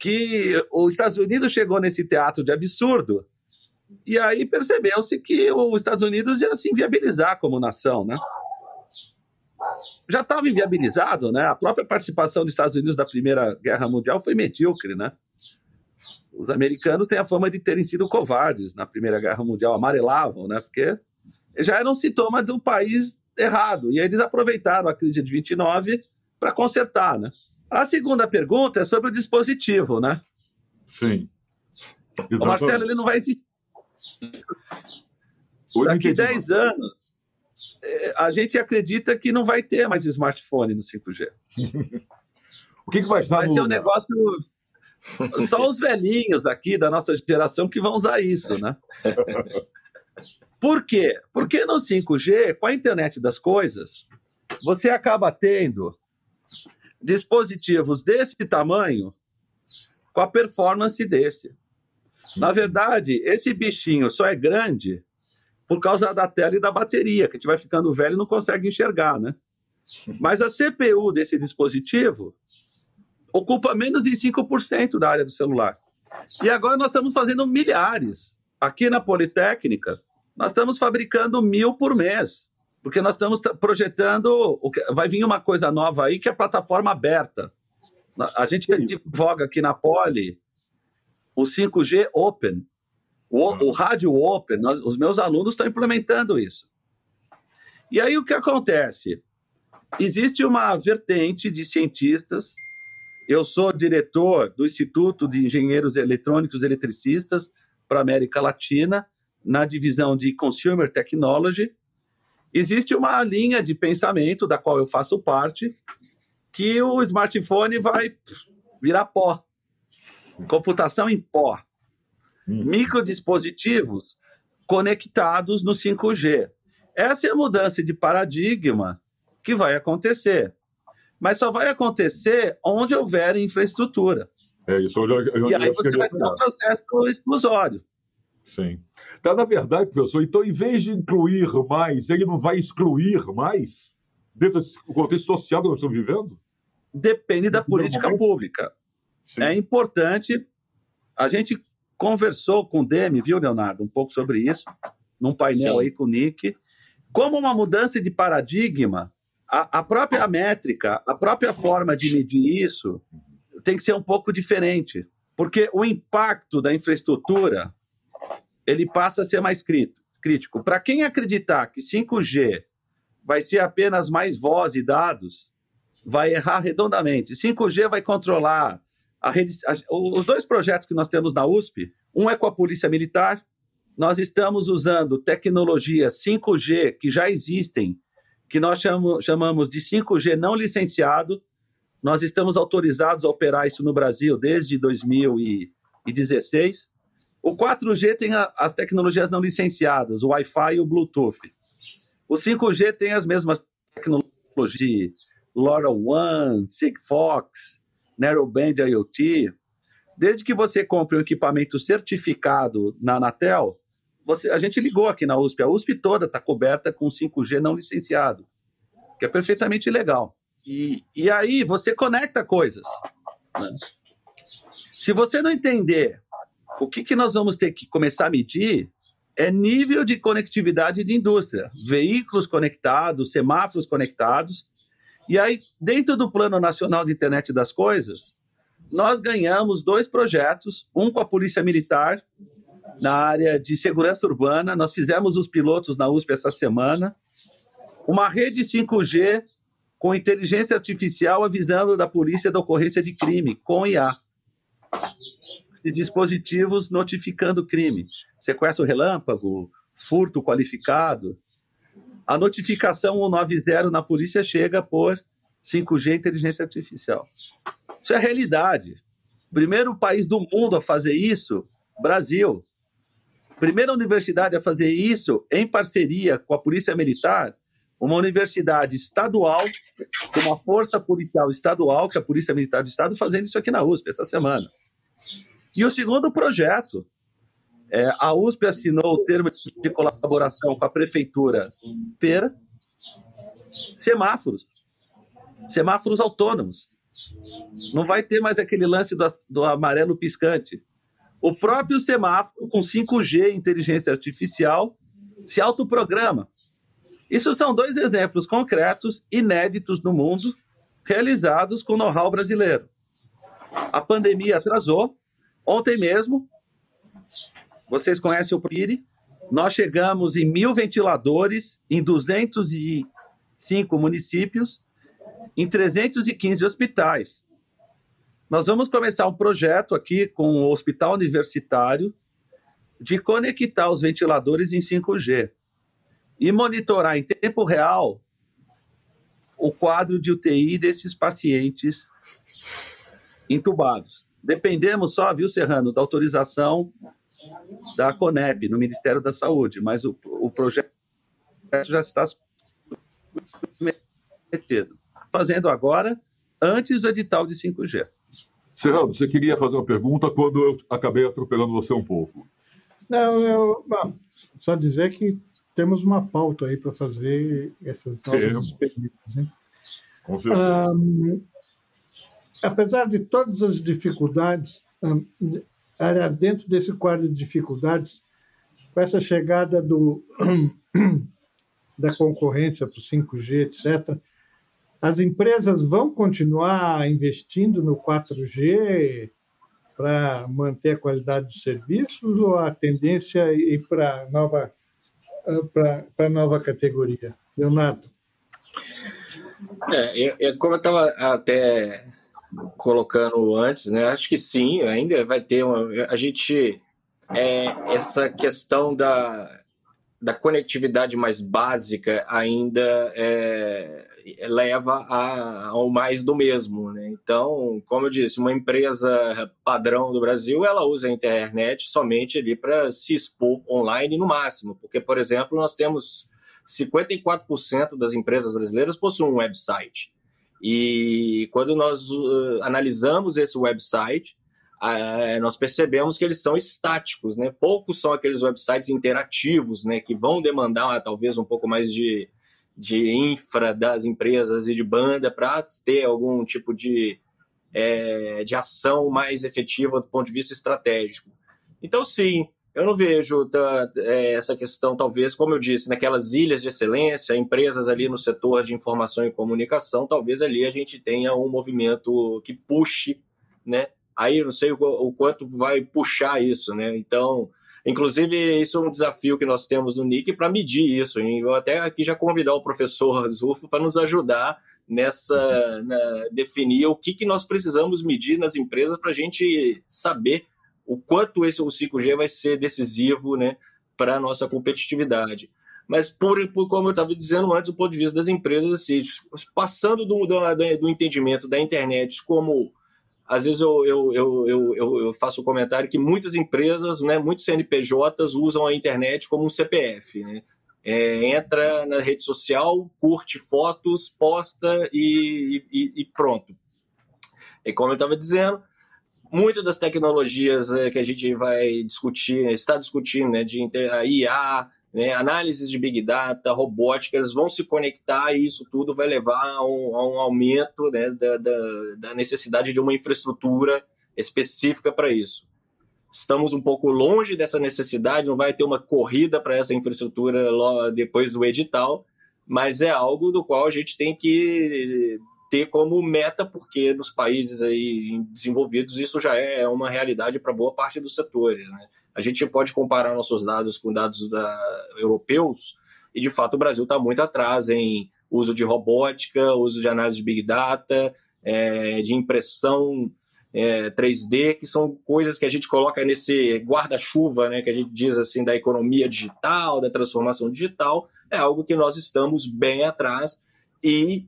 Que os Estados Unidos chegou nesse teatro de absurdo e aí percebeu-se que os Estados Unidos ia se inviabilizar como nação, né? Já estava inviabilizado, né? A própria participação dos Estados Unidos da Primeira Guerra Mundial foi medíocre, né? Os americanos têm a fama de terem sido covardes na Primeira Guerra Mundial, amarelavam, né? Porque já era um sintoma do país errado. E eles aproveitaram a crise de 29 para consertar, né? A segunda pergunta é sobre o dispositivo, né? Sim. Exatamente. O Marcelo, ele não vai existir. Daqui 10 anos, é, a gente acredita que não vai ter mais smartphone no 5G. (laughs) o que, que vai estar vai no ser um negócio (laughs) só os velhinhos aqui da nossa geração que vão usar isso, né? Por quê? Porque no 5G, com a internet das coisas, você acaba tendo dispositivos desse tamanho com a performance desse. Na verdade, esse bichinho só é grande por causa da tela e da bateria, que a gente vai ficando velho e não consegue enxergar, né? Mas a CPU desse dispositivo ocupa menos de 5% da área do celular. E agora nós estamos fazendo milhares. Aqui na Politécnica, nós estamos fabricando mil por mês, porque nós estamos projetando. Vai vir uma coisa nova aí que é a plataforma aberta. A gente divulga aqui na Poli o 5G Open, o, o rádio Open. Nós, os meus alunos estão implementando isso. E aí o que acontece? Existe uma vertente de cientistas eu sou diretor do Instituto de Engenheiros Eletrônicos e Eletricistas para a América Latina, na divisão de Consumer Technology. Existe uma linha de pensamento, da qual eu faço parte, que o smartphone vai virar pó. computação em pó, hum. microdispositivos conectados no 5G. Essa é a mudança de paradigma que vai acontecer. Mas só vai acontecer onde houver infraestrutura. É isso, onde, onde e aí você vai ter um processo exclusório. Sim. Tá, na verdade, professor, então, em vez de incluir mais, ele não vai excluir mais dentro do contexto social que nós estamos vivendo? Depende da política pública. Sim. É importante. A gente conversou com o Demi, viu, Leonardo, um pouco sobre isso, num painel Sim. aí com o Nick. Como uma mudança de paradigma, a, a própria métrica, a própria forma de medir isso tem que ser um pouco diferente, porque o impacto da infraestrutura ele passa a ser mais crítico. Para quem acreditar que 5G vai ser apenas mais voz e dados, vai errar redondamente. 5G vai controlar a rede, a, os dois projetos que nós temos na USP, um é com a Polícia Militar, nós estamos usando tecnologias 5G que já existem, que nós chamamos de 5G não licenciado. Nós estamos autorizados a operar isso no Brasil desde 2016. O 4G tem as tecnologias não licenciadas, o Wi-Fi e o Bluetooth. O 5G tem as mesmas tecnologias, LoRaWAN, Sigfox, Narrowband IoT. Desde que você compre um equipamento certificado na Anatel, você, a gente ligou aqui na USP, a USP toda está coberta com 5G não licenciado, que é perfeitamente legal. E, e aí você conecta coisas. Né? Se você não entender o que, que nós vamos ter que começar a medir, é nível de conectividade de indústria, veículos conectados, semáforos conectados. E aí, dentro do Plano Nacional de Internet das Coisas, nós ganhamos dois projetos, um com a Polícia Militar na área de segurança urbana. Nós fizemos os pilotos na USP essa semana. Uma rede 5G com inteligência artificial avisando da polícia da ocorrência de crime, com IA. Esses dispositivos notificando crime. Sequestro relâmpago, furto qualificado. A notificação 190 na polícia chega por 5G inteligência artificial. Isso é realidade. Primeiro país do mundo a fazer isso, Brasil. Primeira universidade a fazer isso em parceria com a Polícia Militar, uma universidade estadual, com uma força policial estadual, que é a Polícia Militar do Estado, fazendo isso aqui na USP essa semana. E o segundo projeto, é, a USP assinou o termo de colaboração com a Prefeitura Pera, semáforos, semáforos autônomos. Não vai ter mais aquele lance do, do amarelo piscante. O próprio semáforo, com 5G, inteligência artificial, se autoprograma. Isso são dois exemplos concretos, inéditos no mundo, realizados com know-how brasileiro. A pandemia atrasou. Ontem mesmo, vocês conhecem o PIRI, nós chegamos em mil ventiladores em 205 municípios, em 315 hospitais. Nós vamos começar um projeto aqui com o Hospital Universitário de conectar os ventiladores em 5G e monitorar em tempo real o quadro de UTI desses pacientes entubados. Dependemos só, viu, Serrano, da autorização da CONEP, no Ministério da Saúde, mas o, o projeto já está submetido. Fazendo agora, antes do edital de 5G. Serrano, você queria fazer uma pergunta quando eu acabei atropelando você um pouco. Não, eu, bom, só dizer que temos uma pauta aí para fazer essas novas experiências. Né? Com certeza. Um, apesar de todas as dificuldades, um, dentro desse quadro de dificuldades, com essa chegada do, (clears throat) da concorrência para o 5G, etc., as empresas vão continuar investindo no 4G para manter a qualidade dos serviços ou a tendência é ir para nova para nova categoria? Leonardo. É, eu, como eu estava até colocando antes, né? Acho que sim, ainda vai ter uma. A gente. É, essa questão da, da conectividade mais básica ainda é, leva a, ao mais do mesmo. Né? Então, como eu disse, uma empresa padrão do Brasil, ela usa a internet somente ali para se expor online no máximo, porque, por exemplo, nós temos 54% das empresas brasileiras possuem um website. E quando nós uh, analisamos esse website, uh, nós percebemos que eles são estáticos, né? Poucos são aqueles websites interativos, né? Que vão demandar talvez um pouco mais de, de infra das empresas e de banda para ter algum tipo de, é, de ação mais efetiva do ponto de vista estratégico. Então, sim, eu não vejo tá, essa questão, talvez, como eu disse, naquelas ilhas de excelência, empresas ali no setor de informação e comunicação, talvez ali a gente tenha um movimento que puxe, né? Aí eu não sei o, o quanto vai puxar isso, né? Então, inclusive, isso é um desafio que nós temos no NIC para medir isso. Hein? Eu até aqui já convidar o professor Zufo para nos ajudar nessa na, definir o que, que nós precisamos medir nas empresas para a gente saber o quanto esse o 5G vai ser decisivo né, para a nossa competitividade. Mas, por, por como eu estava dizendo antes, do ponto de vista das empresas, assim, passando do, do, do entendimento da internet como às vezes eu, eu, eu, eu, faço o comentário que muitas empresas, né, muitos CNPJs usam a internet como um CPF. Né? É, entra na rede social, curte fotos, posta e, e, e pronto. E como eu estava dizendo, muito das tecnologias é, que a gente vai discutir, está discutindo, né, de IA, né, análises de Big Data, robótica, eles vão se conectar e isso tudo vai levar a um, a um aumento né, da, da, da, necessidade de uma infraestrutura específica para isso. Estamos um pouco longe dessa necessidade, não vai ter uma corrida para essa infraestrutura depois do edital, mas é algo do qual a gente tem que ter como meta, porque nos países aí desenvolvidos isso já é uma realidade para boa parte dos setores. Né? A gente pode comparar nossos dados com dados da, europeus e, de fato, o Brasil está muito atrás em uso de robótica, uso de análise de Big Data, é, de impressão é, 3D, que são coisas que a gente coloca nesse guarda-chuva, né, que a gente diz assim, da economia digital, da transformação digital, é algo que nós estamos bem atrás e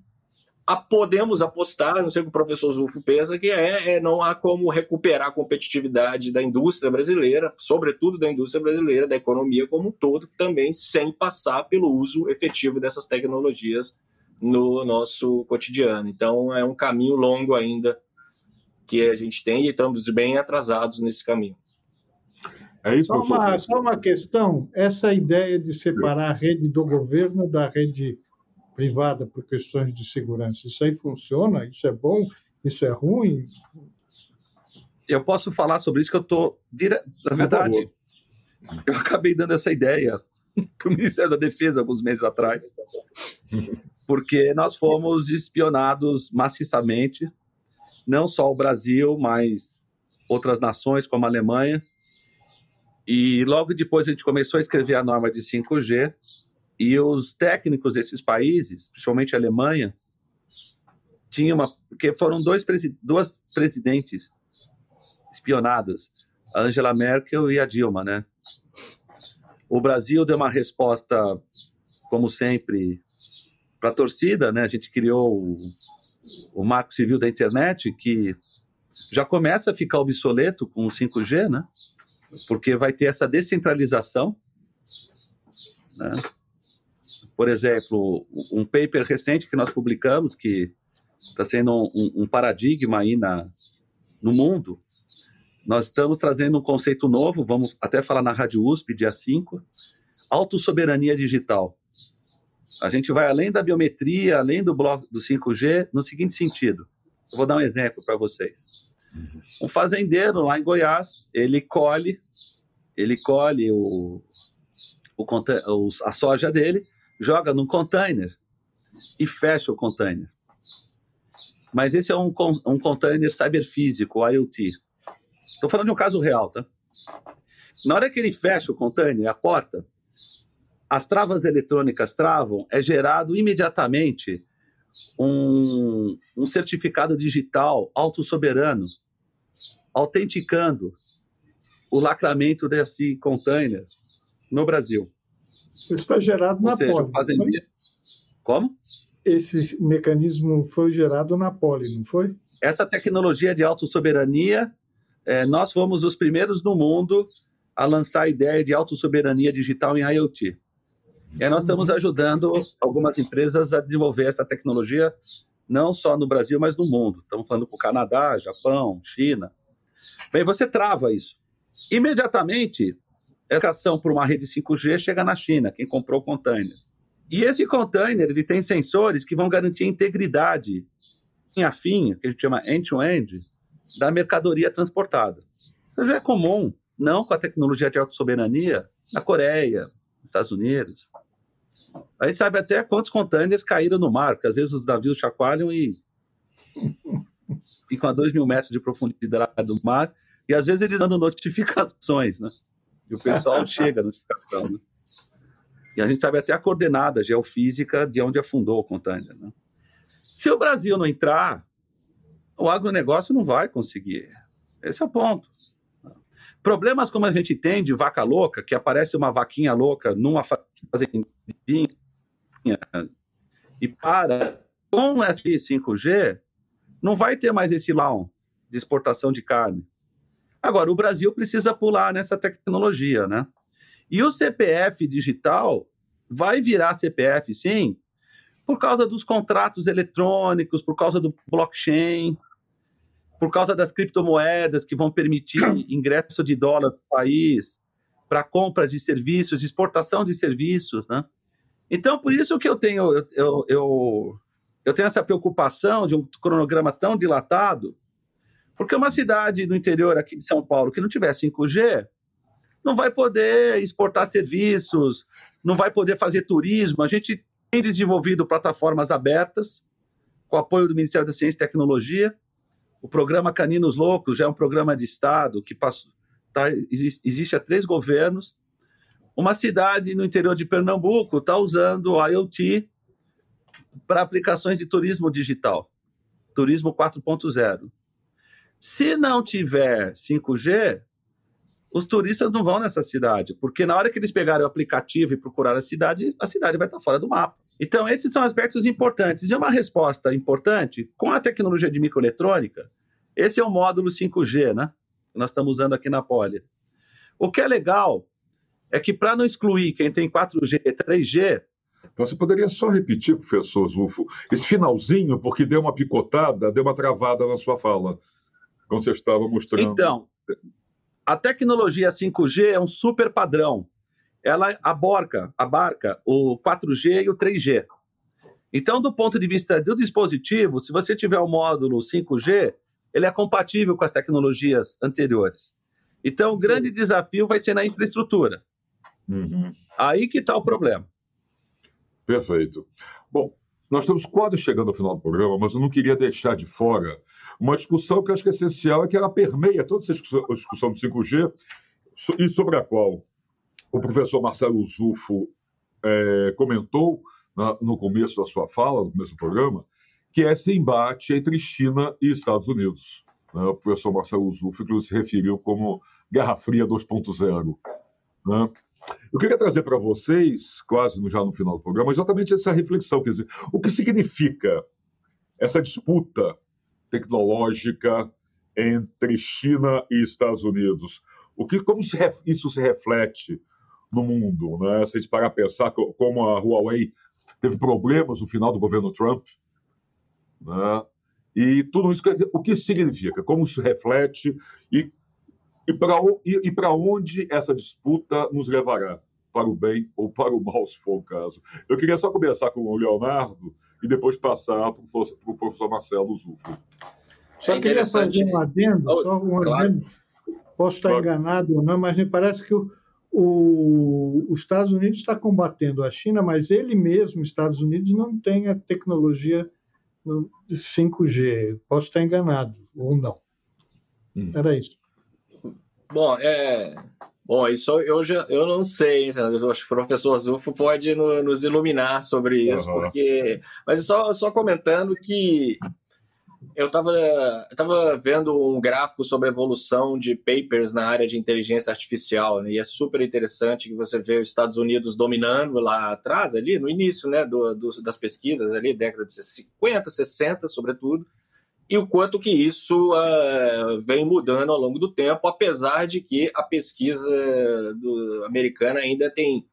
a, podemos apostar, não sei o que o professor Zulfo pensa, que é, é, não há como recuperar a competitividade da indústria brasileira, sobretudo da indústria brasileira, da economia como um todo, também sem passar pelo uso efetivo dessas tecnologias no nosso cotidiano. Então é um caminho longo ainda que a gente tem e estamos bem atrasados nesse caminho. É isso, só uma, só uma questão, essa ideia de separar a rede do governo da rede privada por questões de segurança. Isso aí funciona? Isso é bom? Isso é ruim? Eu posso falar sobre isso que eu estou. Dire... Na verdade, eu acabei dando essa ideia (laughs) para o Ministério da Defesa alguns meses atrás, porque nós fomos espionados maciçamente, não só o Brasil, mas outras nações como a Alemanha. E logo depois a gente começou a escrever a norma de 5G, e os técnicos desses países, principalmente a Alemanha, tinha uma. Porque foram dois duas presidentes espionadas, a Angela Merkel e a Dilma, né? O Brasil deu uma resposta, como sempre, para a torcida, né? A gente criou o, o Marco Civil da Internet, que já começa a ficar obsoleto com o 5G, né? Porque vai ter essa descentralização, né? Por exemplo, um paper recente que nós publicamos, que está sendo um, um, paradigma aí na, no mundo, nós estamos trazendo um conceito novo, vamos até falar na Rádio USP, dia 5, autossoberania digital. A gente vai além da biometria, além do bloco do 5G, no seguinte sentido. Eu vou dar um exemplo para vocês. Um fazendeiro lá em Goiás, ele colhe, ele colhe o, o, a soja dele, joga num container e fecha o container. Mas esse é um, um container cyberfísico, IoT. Estou falando de um caso real, tá? Na hora que ele fecha o container, a porta, as travas eletrônicas travam, é gerado imediatamente um, um certificado digital autossoberano, autenticando o lacramento desse container no Brasil. Isso foi gerado Ou na seja, porta. Fazendeiro... Como? esse mecanismo foi gerado na Poli, não foi? Essa tecnologia de autossoberania, é, nós fomos os primeiros no mundo a lançar a ideia de autossoberania digital em IoT. E nós estamos ajudando algumas empresas a desenvolver essa tecnologia, não só no Brasil, mas no mundo. Estamos falando com o Canadá, Japão, China. Bem, você trava isso. Imediatamente, essa ação por uma rede 5G chega na China, quem comprou o container. E esse container ele tem sensores que vão garantir a integridade em afim, que a gente chama end-to-end, -end, da mercadoria transportada. Isso já é comum, não com a tecnologia de autossoberania, na Coreia, nos Estados Unidos. A gente sabe até quantos containers caíram no mar, porque às vezes os navios chacoalham e ficam a dois mil metros de profundidade do mar, e às vezes eles dando notificações, né? E o pessoal (laughs) chega a notificação, né? E a gente sabe até a coordenada geofísica de onde afundou o container, né? Se o Brasil não entrar, o agronegócio não vai conseguir. Esse é o ponto. Problemas como a gente tem de vaca louca, que aparece uma vaquinha louca numa fazendinha e para com o SI 5G, não vai ter mais esse lão de exportação de carne. Agora, o Brasil precisa pular nessa tecnologia, né? E o CPF digital vai virar CPF, sim, por causa dos contratos eletrônicos, por causa do blockchain, por causa das criptomoedas que vão permitir (coughs) ingresso de dólar para o país, para compras de serviços, exportação de serviços, né? Então, por isso que eu tenho, eu, eu, eu tenho essa preocupação de um cronograma tão dilatado, porque uma cidade do interior aqui de São Paulo que não tiver 5G, não vai poder exportar serviços, não vai poder fazer turismo. A gente tem desenvolvido plataformas abertas, com apoio do Ministério da Ciência e Tecnologia, o programa Caninos Loucos já é um programa de Estado que tá, existe, existe há três governos. Uma cidade no interior de Pernambuco está usando o IoT para aplicações de turismo digital, turismo 4.0. Se não tiver 5G, os turistas não vão nessa cidade, porque na hora que eles pegarem o aplicativo e procurar a cidade, a cidade vai estar fora do mapa. Então, esses são aspectos importantes. E uma resposta importante, com a tecnologia de microeletrônica, esse é o módulo 5G, né? Que nós estamos usando aqui na Polia. O que é legal é que, para não excluir quem tem 4G e 3G. Então, você poderia só repetir, professor Zufo, esse finalzinho, porque deu uma picotada, deu uma travada na sua fala, quando você estava mostrando. Então, a tecnologia 5G é um super padrão ela abarca, abarca o 4G e o 3G. Então, do ponto de vista do dispositivo, se você tiver o módulo 5G, ele é compatível com as tecnologias anteriores. Então, o grande desafio vai ser na infraestrutura. Uhum. Aí que está o problema. Perfeito. Bom, nós estamos quase chegando ao final do programa, mas eu não queria deixar de fora uma discussão que eu acho que é essencial, é que ela permeia toda essa discussão, do 5G e sobre a qual o professor Marcelo Zufo é, comentou na, no começo da sua fala, no começo do programa, que é esse embate entre China e Estados Unidos. Né? O professor Marcelo Zufo, inclusive, se referiu como Guerra Fria 2.0. Né? Eu queria trazer para vocês, quase já no final do programa, exatamente essa reflexão. Quer dizer, o que significa essa disputa tecnológica entre China e Estados Unidos? O que, como isso se reflete no mundo. Né? Se a gente parar a pensar como a Huawei teve problemas no final do governo Trump, né? e tudo isso, o que significa, como isso reflete e, e para e, e onde essa disputa nos levará, para o bem ou para o mal, se for o caso. Eu queria só começar com o Leonardo e depois passar para o professor Marcelo Zufo. Só é queria fazer um adendo, só um claro. adendo. Posso estar claro. enganado ou não, mas me parece que o, o, os Estados Unidos está combatendo a China, mas ele mesmo, Estados Unidos, não tem a tecnologia 5G. Posso estar enganado ou não. Hum. Era isso. Bom, é, Bom, isso eu já eu não sei, eu acho que o professor Zufo pode no, nos iluminar sobre isso, uhum. porque. Mas só, só comentando que Eu estava eu tava vendo um gráfico sobre a evolução de papers na área de inteligência artificial, né? e é super interessante que você vê os Estados Unidos dominando lá atrás, ali no início né, do, do, das pesquisas, ali, década de 50, 60, sobretudo, e o quanto que isso uh, vem mudando ao longo do tempo, apesar de que a pesquisa do, americana ainda tem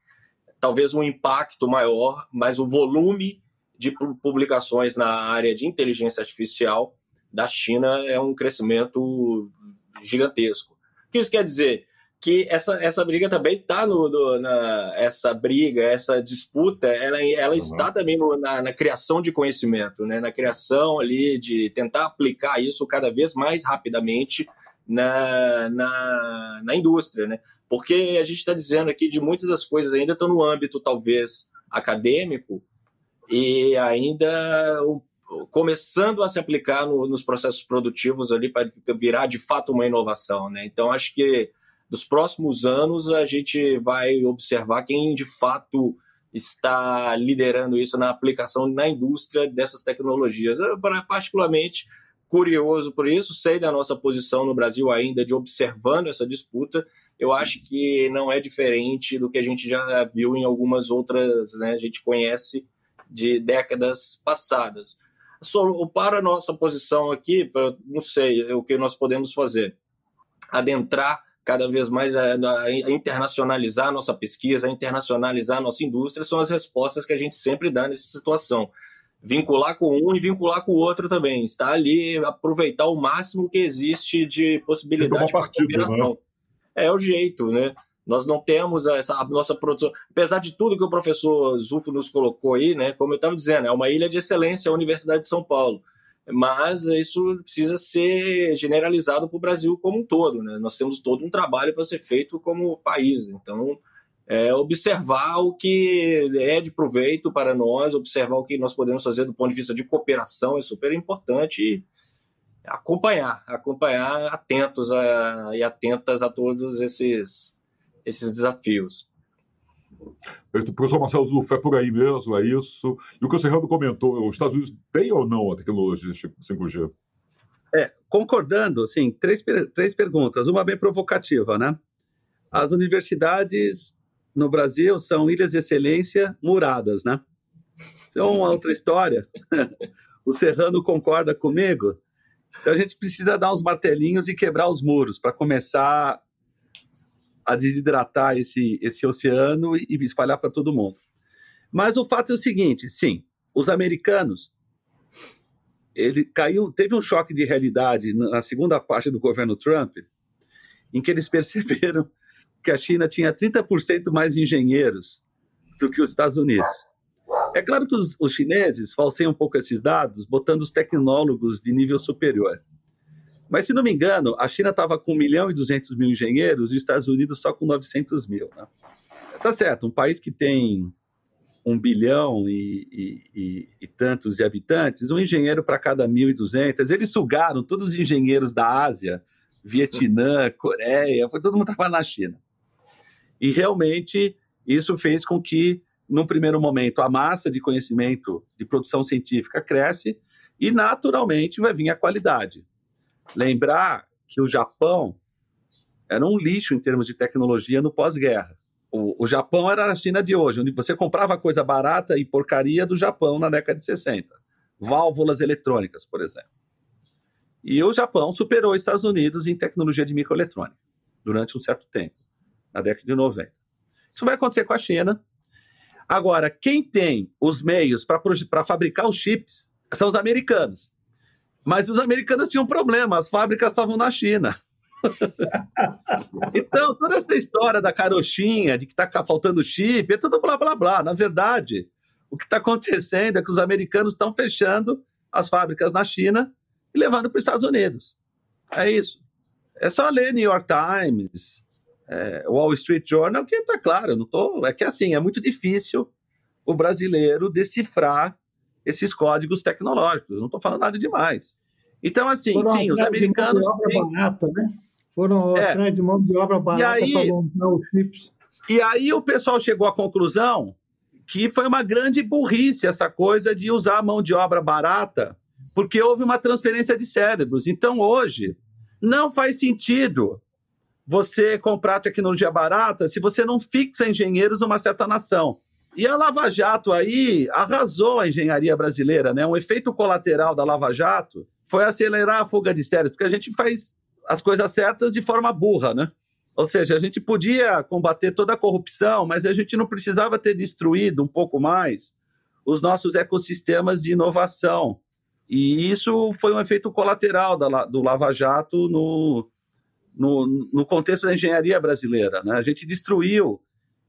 talvez um impacto maior, mas o volume de publicações na área de inteligência artificial da China é um crescimento gigantesco. O que isso quer dizer? Que essa, essa briga também está no, na essa briga, essa disputa, ela, ela uhum. está também no, na, na, criação de conhecimento, né? na criação ali de tentar aplicar isso cada vez mais rapidamente na, na, na indústria, né? Porque a gente está dizendo aqui de muitas das coisas ainda estão no âmbito talvez acadêmico, e ainda começando a se aplicar no, nos processos produtivos ali para virar de fato uma inovação, né? Então acho que nos próximos anos a gente vai observar quem de fato está liderando isso na aplicação na indústria dessas tecnologias. Eu, particularmente curioso por isso, sei da nossa posição no Brasil ainda de observando essa disputa. Eu acho que não é diferente do que a gente já viu em algumas outras, né? A gente conhece de décadas passadas. Para a nossa posição aqui, não sei o que nós podemos fazer. Adentrar cada vez mais a, a internacionalizar a nossa pesquisa, a internacionalizar a nossa indústria, são as respostas que a gente sempre dá nessa situação. Vincular com um e vincular com o outro também. Estar ali, aproveitar o máximo que existe de possibilidade de cooperação. Né? É o jeito, né? Nós não temos essa a nossa produção, apesar de tudo que o professor Zufo nos colocou aí, né? Como eu estava dizendo, é uma ilha de excelência a Universidade de São Paulo. Mas isso precisa ser generalizado para o Brasil como um todo, né? Nós temos todo um trabalho para ser feito como país. Então, é observar o que é de proveito para nós, observar o que nós podemos fazer do ponto de vista de cooperação é super importante e acompanhar, acompanhar atentos a, e atentas a todos esses esses desafios. O professor Marcelo Zuf, é por aí mesmo, é isso. E o que o Serrano comentou, os Estados Unidos têm ou não a tecnologia 5G? É, concordando, assim, três, três perguntas, uma bem provocativa, né? As universidades no Brasil são ilhas de excelência muradas, né? Isso é uma outra história. (laughs) o Serrano concorda comigo? Então a gente precisa dar uns martelinhos e quebrar os muros para começar a desidratar esse, esse oceano e, espalhar para todo mundo. Mas o fato é o seguinte, sim, os americanos ele caiu, teve um choque de realidade na segunda parte do governo Trump, em que eles (laughs) perceberam que a China tinha 30% mais engenheiros do que os Estados Unidos. É claro que os, os chineses falseiam um pouco esses dados, botando os tecnólogos de nível superior. Mas, se não me engano, a China estava com 1 milhão e 200 mil engenheiros e os Estados Unidos só com 900 mil. Né? Tá certo, um país que tem um bilhão e, e, e, e tantos de habitantes, um engenheiro para cada 1.200. Eles sugaram todos os engenheiros da Ásia, Vietnã, (laughs) Coreia, foi todo mundo estava na China. E realmente isso fez com que, num primeiro momento, a massa de conhecimento de produção científica cresce e, naturalmente, vai vir a qualidade. Lembrar que o Japão era um lixo em termos de tecnologia no pós-guerra. O, o, Japão era a China de hoje, onde você comprava coisa barata e porcaria do Japão na década de 60. Válvulas eletrônicas, por exemplo. E o Japão superou os Estados Unidos em tecnologia de microeletrônica durante um certo tempo, na década de 90. Isso vai acontecer com a China. Agora, quem tem os meios para fabricar os chips são os americanos. Mas os americanos tinham um problema, as fábricas estavam na China. (laughs) então, toda essa história da carochinha, de que está faltando chip, é tudo blá blá blá. Na verdade, o que está acontecendo é que os americanos estão fechando as fábricas na China e levando para os Estados Unidos. É isso. É só ler New York Times, é, Wall Street Journal, que está claro. Não tô, é que assim, é muito difícil o brasileiro decifrar esses códigos tecnológicos. Não estou falando nada demais. Então, assim, Foram sim, os americanos. De mão de barata, né? Foram é. atrás de mão de obra barata para montar os chips. E aí o pessoal chegou à conclusão que foi uma grande burrice essa coisa de usar a mão de obra barata porque houve uma transferência de cérebros. Então, hoje, não faz sentido você comprar tecnologia barata se você não fixa engenheiros numa certa nação. E a Lava Jato aí arrasou a engenharia brasileira, né? Um efeito colateral da Lava Jato foi acelerar a fuga de cérebros, porque a gente faz as coisas certas de forma burra, né? Ou seja, a gente podia combater toda a corrupção, mas a gente não precisava ter destruído um pouco mais os nossos ecossistemas de inovação. E isso foi um efeito colateral da, do Lava Jato no, no, no contexto da engenharia brasileira. Né? A gente destruiu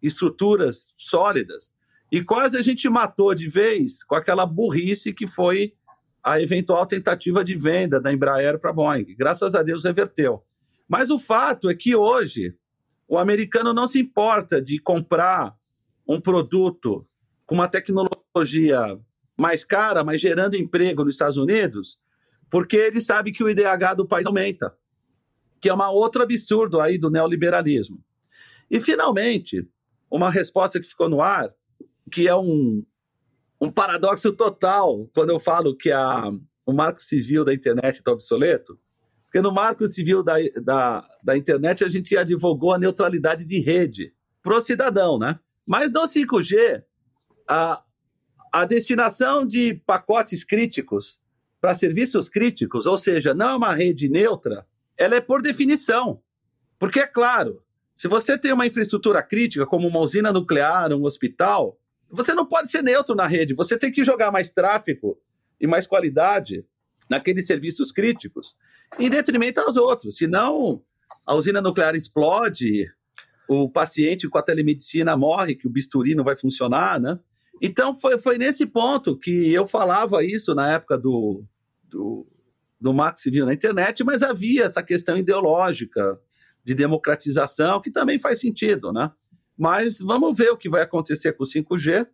estruturas sólidas e quase a gente matou de vez com aquela burrice que foi a eventual tentativa de venda da Embraer para a Boeing. Graças a Deus reverteu. Mas o fato é que hoje o americano não se importa de comprar um produto com uma tecnologia mais cara, mas gerando emprego nos Estados Unidos, porque ele sabe que o IDH do país aumenta, que é um outro absurdo aí do neoliberalismo. E, finalmente, uma resposta que ficou no ar, que é um, um paradoxo total quando eu falo que a, o marco civil da internet está obsoleto, porque no marco civil da, da, da internet a gente advogou a neutralidade de rede para o cidadão, né? Mas no 5G, a, a destinação de pacotes críticos para serviços críticos, ou seja, não é uma rede neutra, ela é por definição. Porque, é claro, se você tem uma infraestrutura crítica, como uma usina nuclear, um hospital, você não pode ser neutro na rede, você tem que jogar mais tráfego e mais qualidade naqueles serviços críticos, em detrimento aos outros. Senão, a usina nuclear explode, o paciente com a telemedicina morre, que o bisturi não vai funcionar, né? Então, foi, foi nesse ponto que eu falava isso na época do, do, do Marco Civil na internet, mas havia essa questão ideológica de democratização que também faz sentido, né? Mas vamos ver o que vai acontecer com o 5G.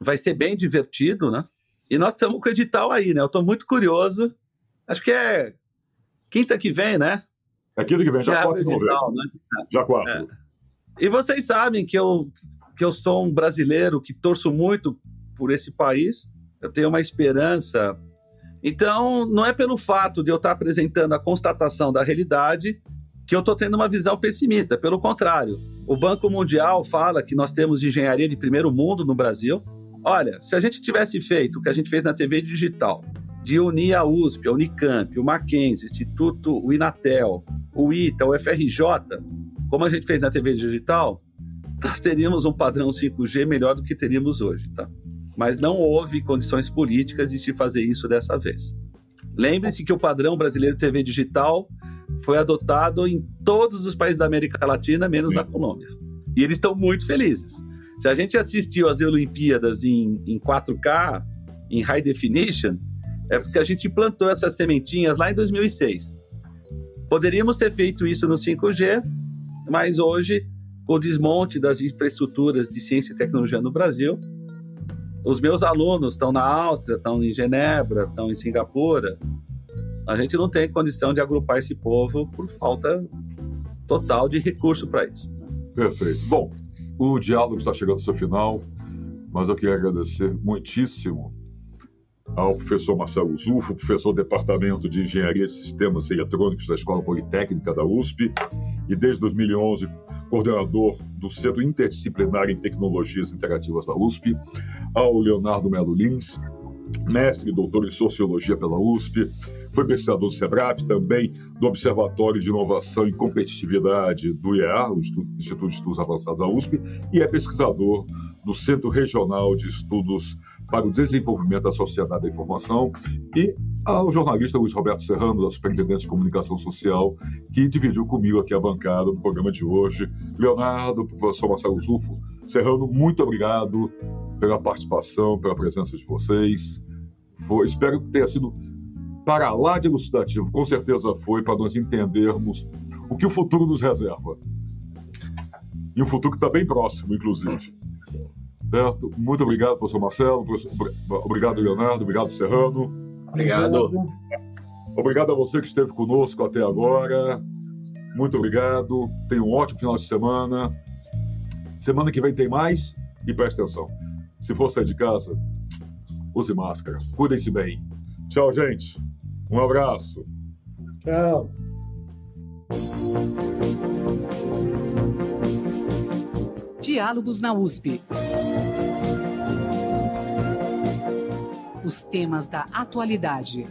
Vai ser bem divertido, né? E nós estamos com o edital aí, né? Eu estou muito curioso. Acho que é quinta que vem, né? É quinta que vem, já quatro edital, né? Já quatro. É. E vocês sabem que eu, que eu sou um brasileiro que torço muito por esse país. Eu tenho uma esperança. Então, não é pelo fato de eu estar apresentando a constatação da realidade que eu estou tendo uma visão pessimista. Pelo contrário, o Banco Mundial fala que nós temos engenharia de primeiro mundo no Brasil. Olha, se a gente tivesse feito o que a gente fez na TV digital, de unir a USP, a Unicamp, o Mackenzie, o Instituto, o Inatel, o ITA, o FRJ, como a gente fez na TV digital, nós teríamos um padrão 5G melhor do que teríamos hoje, tá? Mas não houve condições políticas de se fazer isso dessa vez. Lembre-se que o padrão brasileiro TV digital foi adotado em todos os países da América Latina, menos na Colômbia. E eles estão muito felizes. Se a gente assistiu às Olimpíadas em, em 4K, em High Definition, é porque a gente plantou essas sementinhas lá em 2006. Poderíamos ter feito isso no 5G, mas hoje, com o desmonte das infraestruturas de ciência e tecnologia no Brasil, os meus alunos estão na Áustria, estão em Genebra, estão em Singapura, a gente não tem condição de agrupar esse povo por falta total de recurso para isso. Perfeito. Bom, o diálogo está chegando ao seu final, mas eu queria agradecer muitíssimo ao professor Marcelo Zufo, professor do Departamento de Engenharia de Sistemas Eletrônicos da Escola Politécnica da USP e desde 2011 coordenador do Centro Interdisciplinar em Tecnologias Interativas da USP, ao Leonardo Melo Lins, mestre e doutor em Sociologia pela USP, foi pesquisador do SEBRAP, também do Observatório de Inovação e Competitividade do IEA, o Instituto de Estudos Avançados da USP, e é pesquisador do Centro Regional de Estudos para o Desenvolvimento da Sociedade da Informação e ao jornalista Luiz Roberto Serrano, da Superintendência de Comunicação Social, que dividiu comigo aqui a bancada no programa de hoje. Leonardo, professor Marcelo Zufo, Serrano, muito obrigado pela participação, pela presença de vocês. Espero que tenha sido para lá de elucidativo, com certeza foi, para nós entendermos o que o futuro nos reserva. E um futuro que está bem próximo, inclusive. Certo? Muito obrigado, professor Marcelo, obrigado, Leonardo, obrigado, Serrano. Obrigado. Obrigado a você que esteve conosco até agora. Muito obrigado. Tenha um ótimo final de semana. Semana que vem tem mais. E preste atenção: se for sair de casa, use máscara. Cuidem-se bem. Tchau, gente. Um abraço. Tchau. Diálogos na USP. Os temas da atualidade.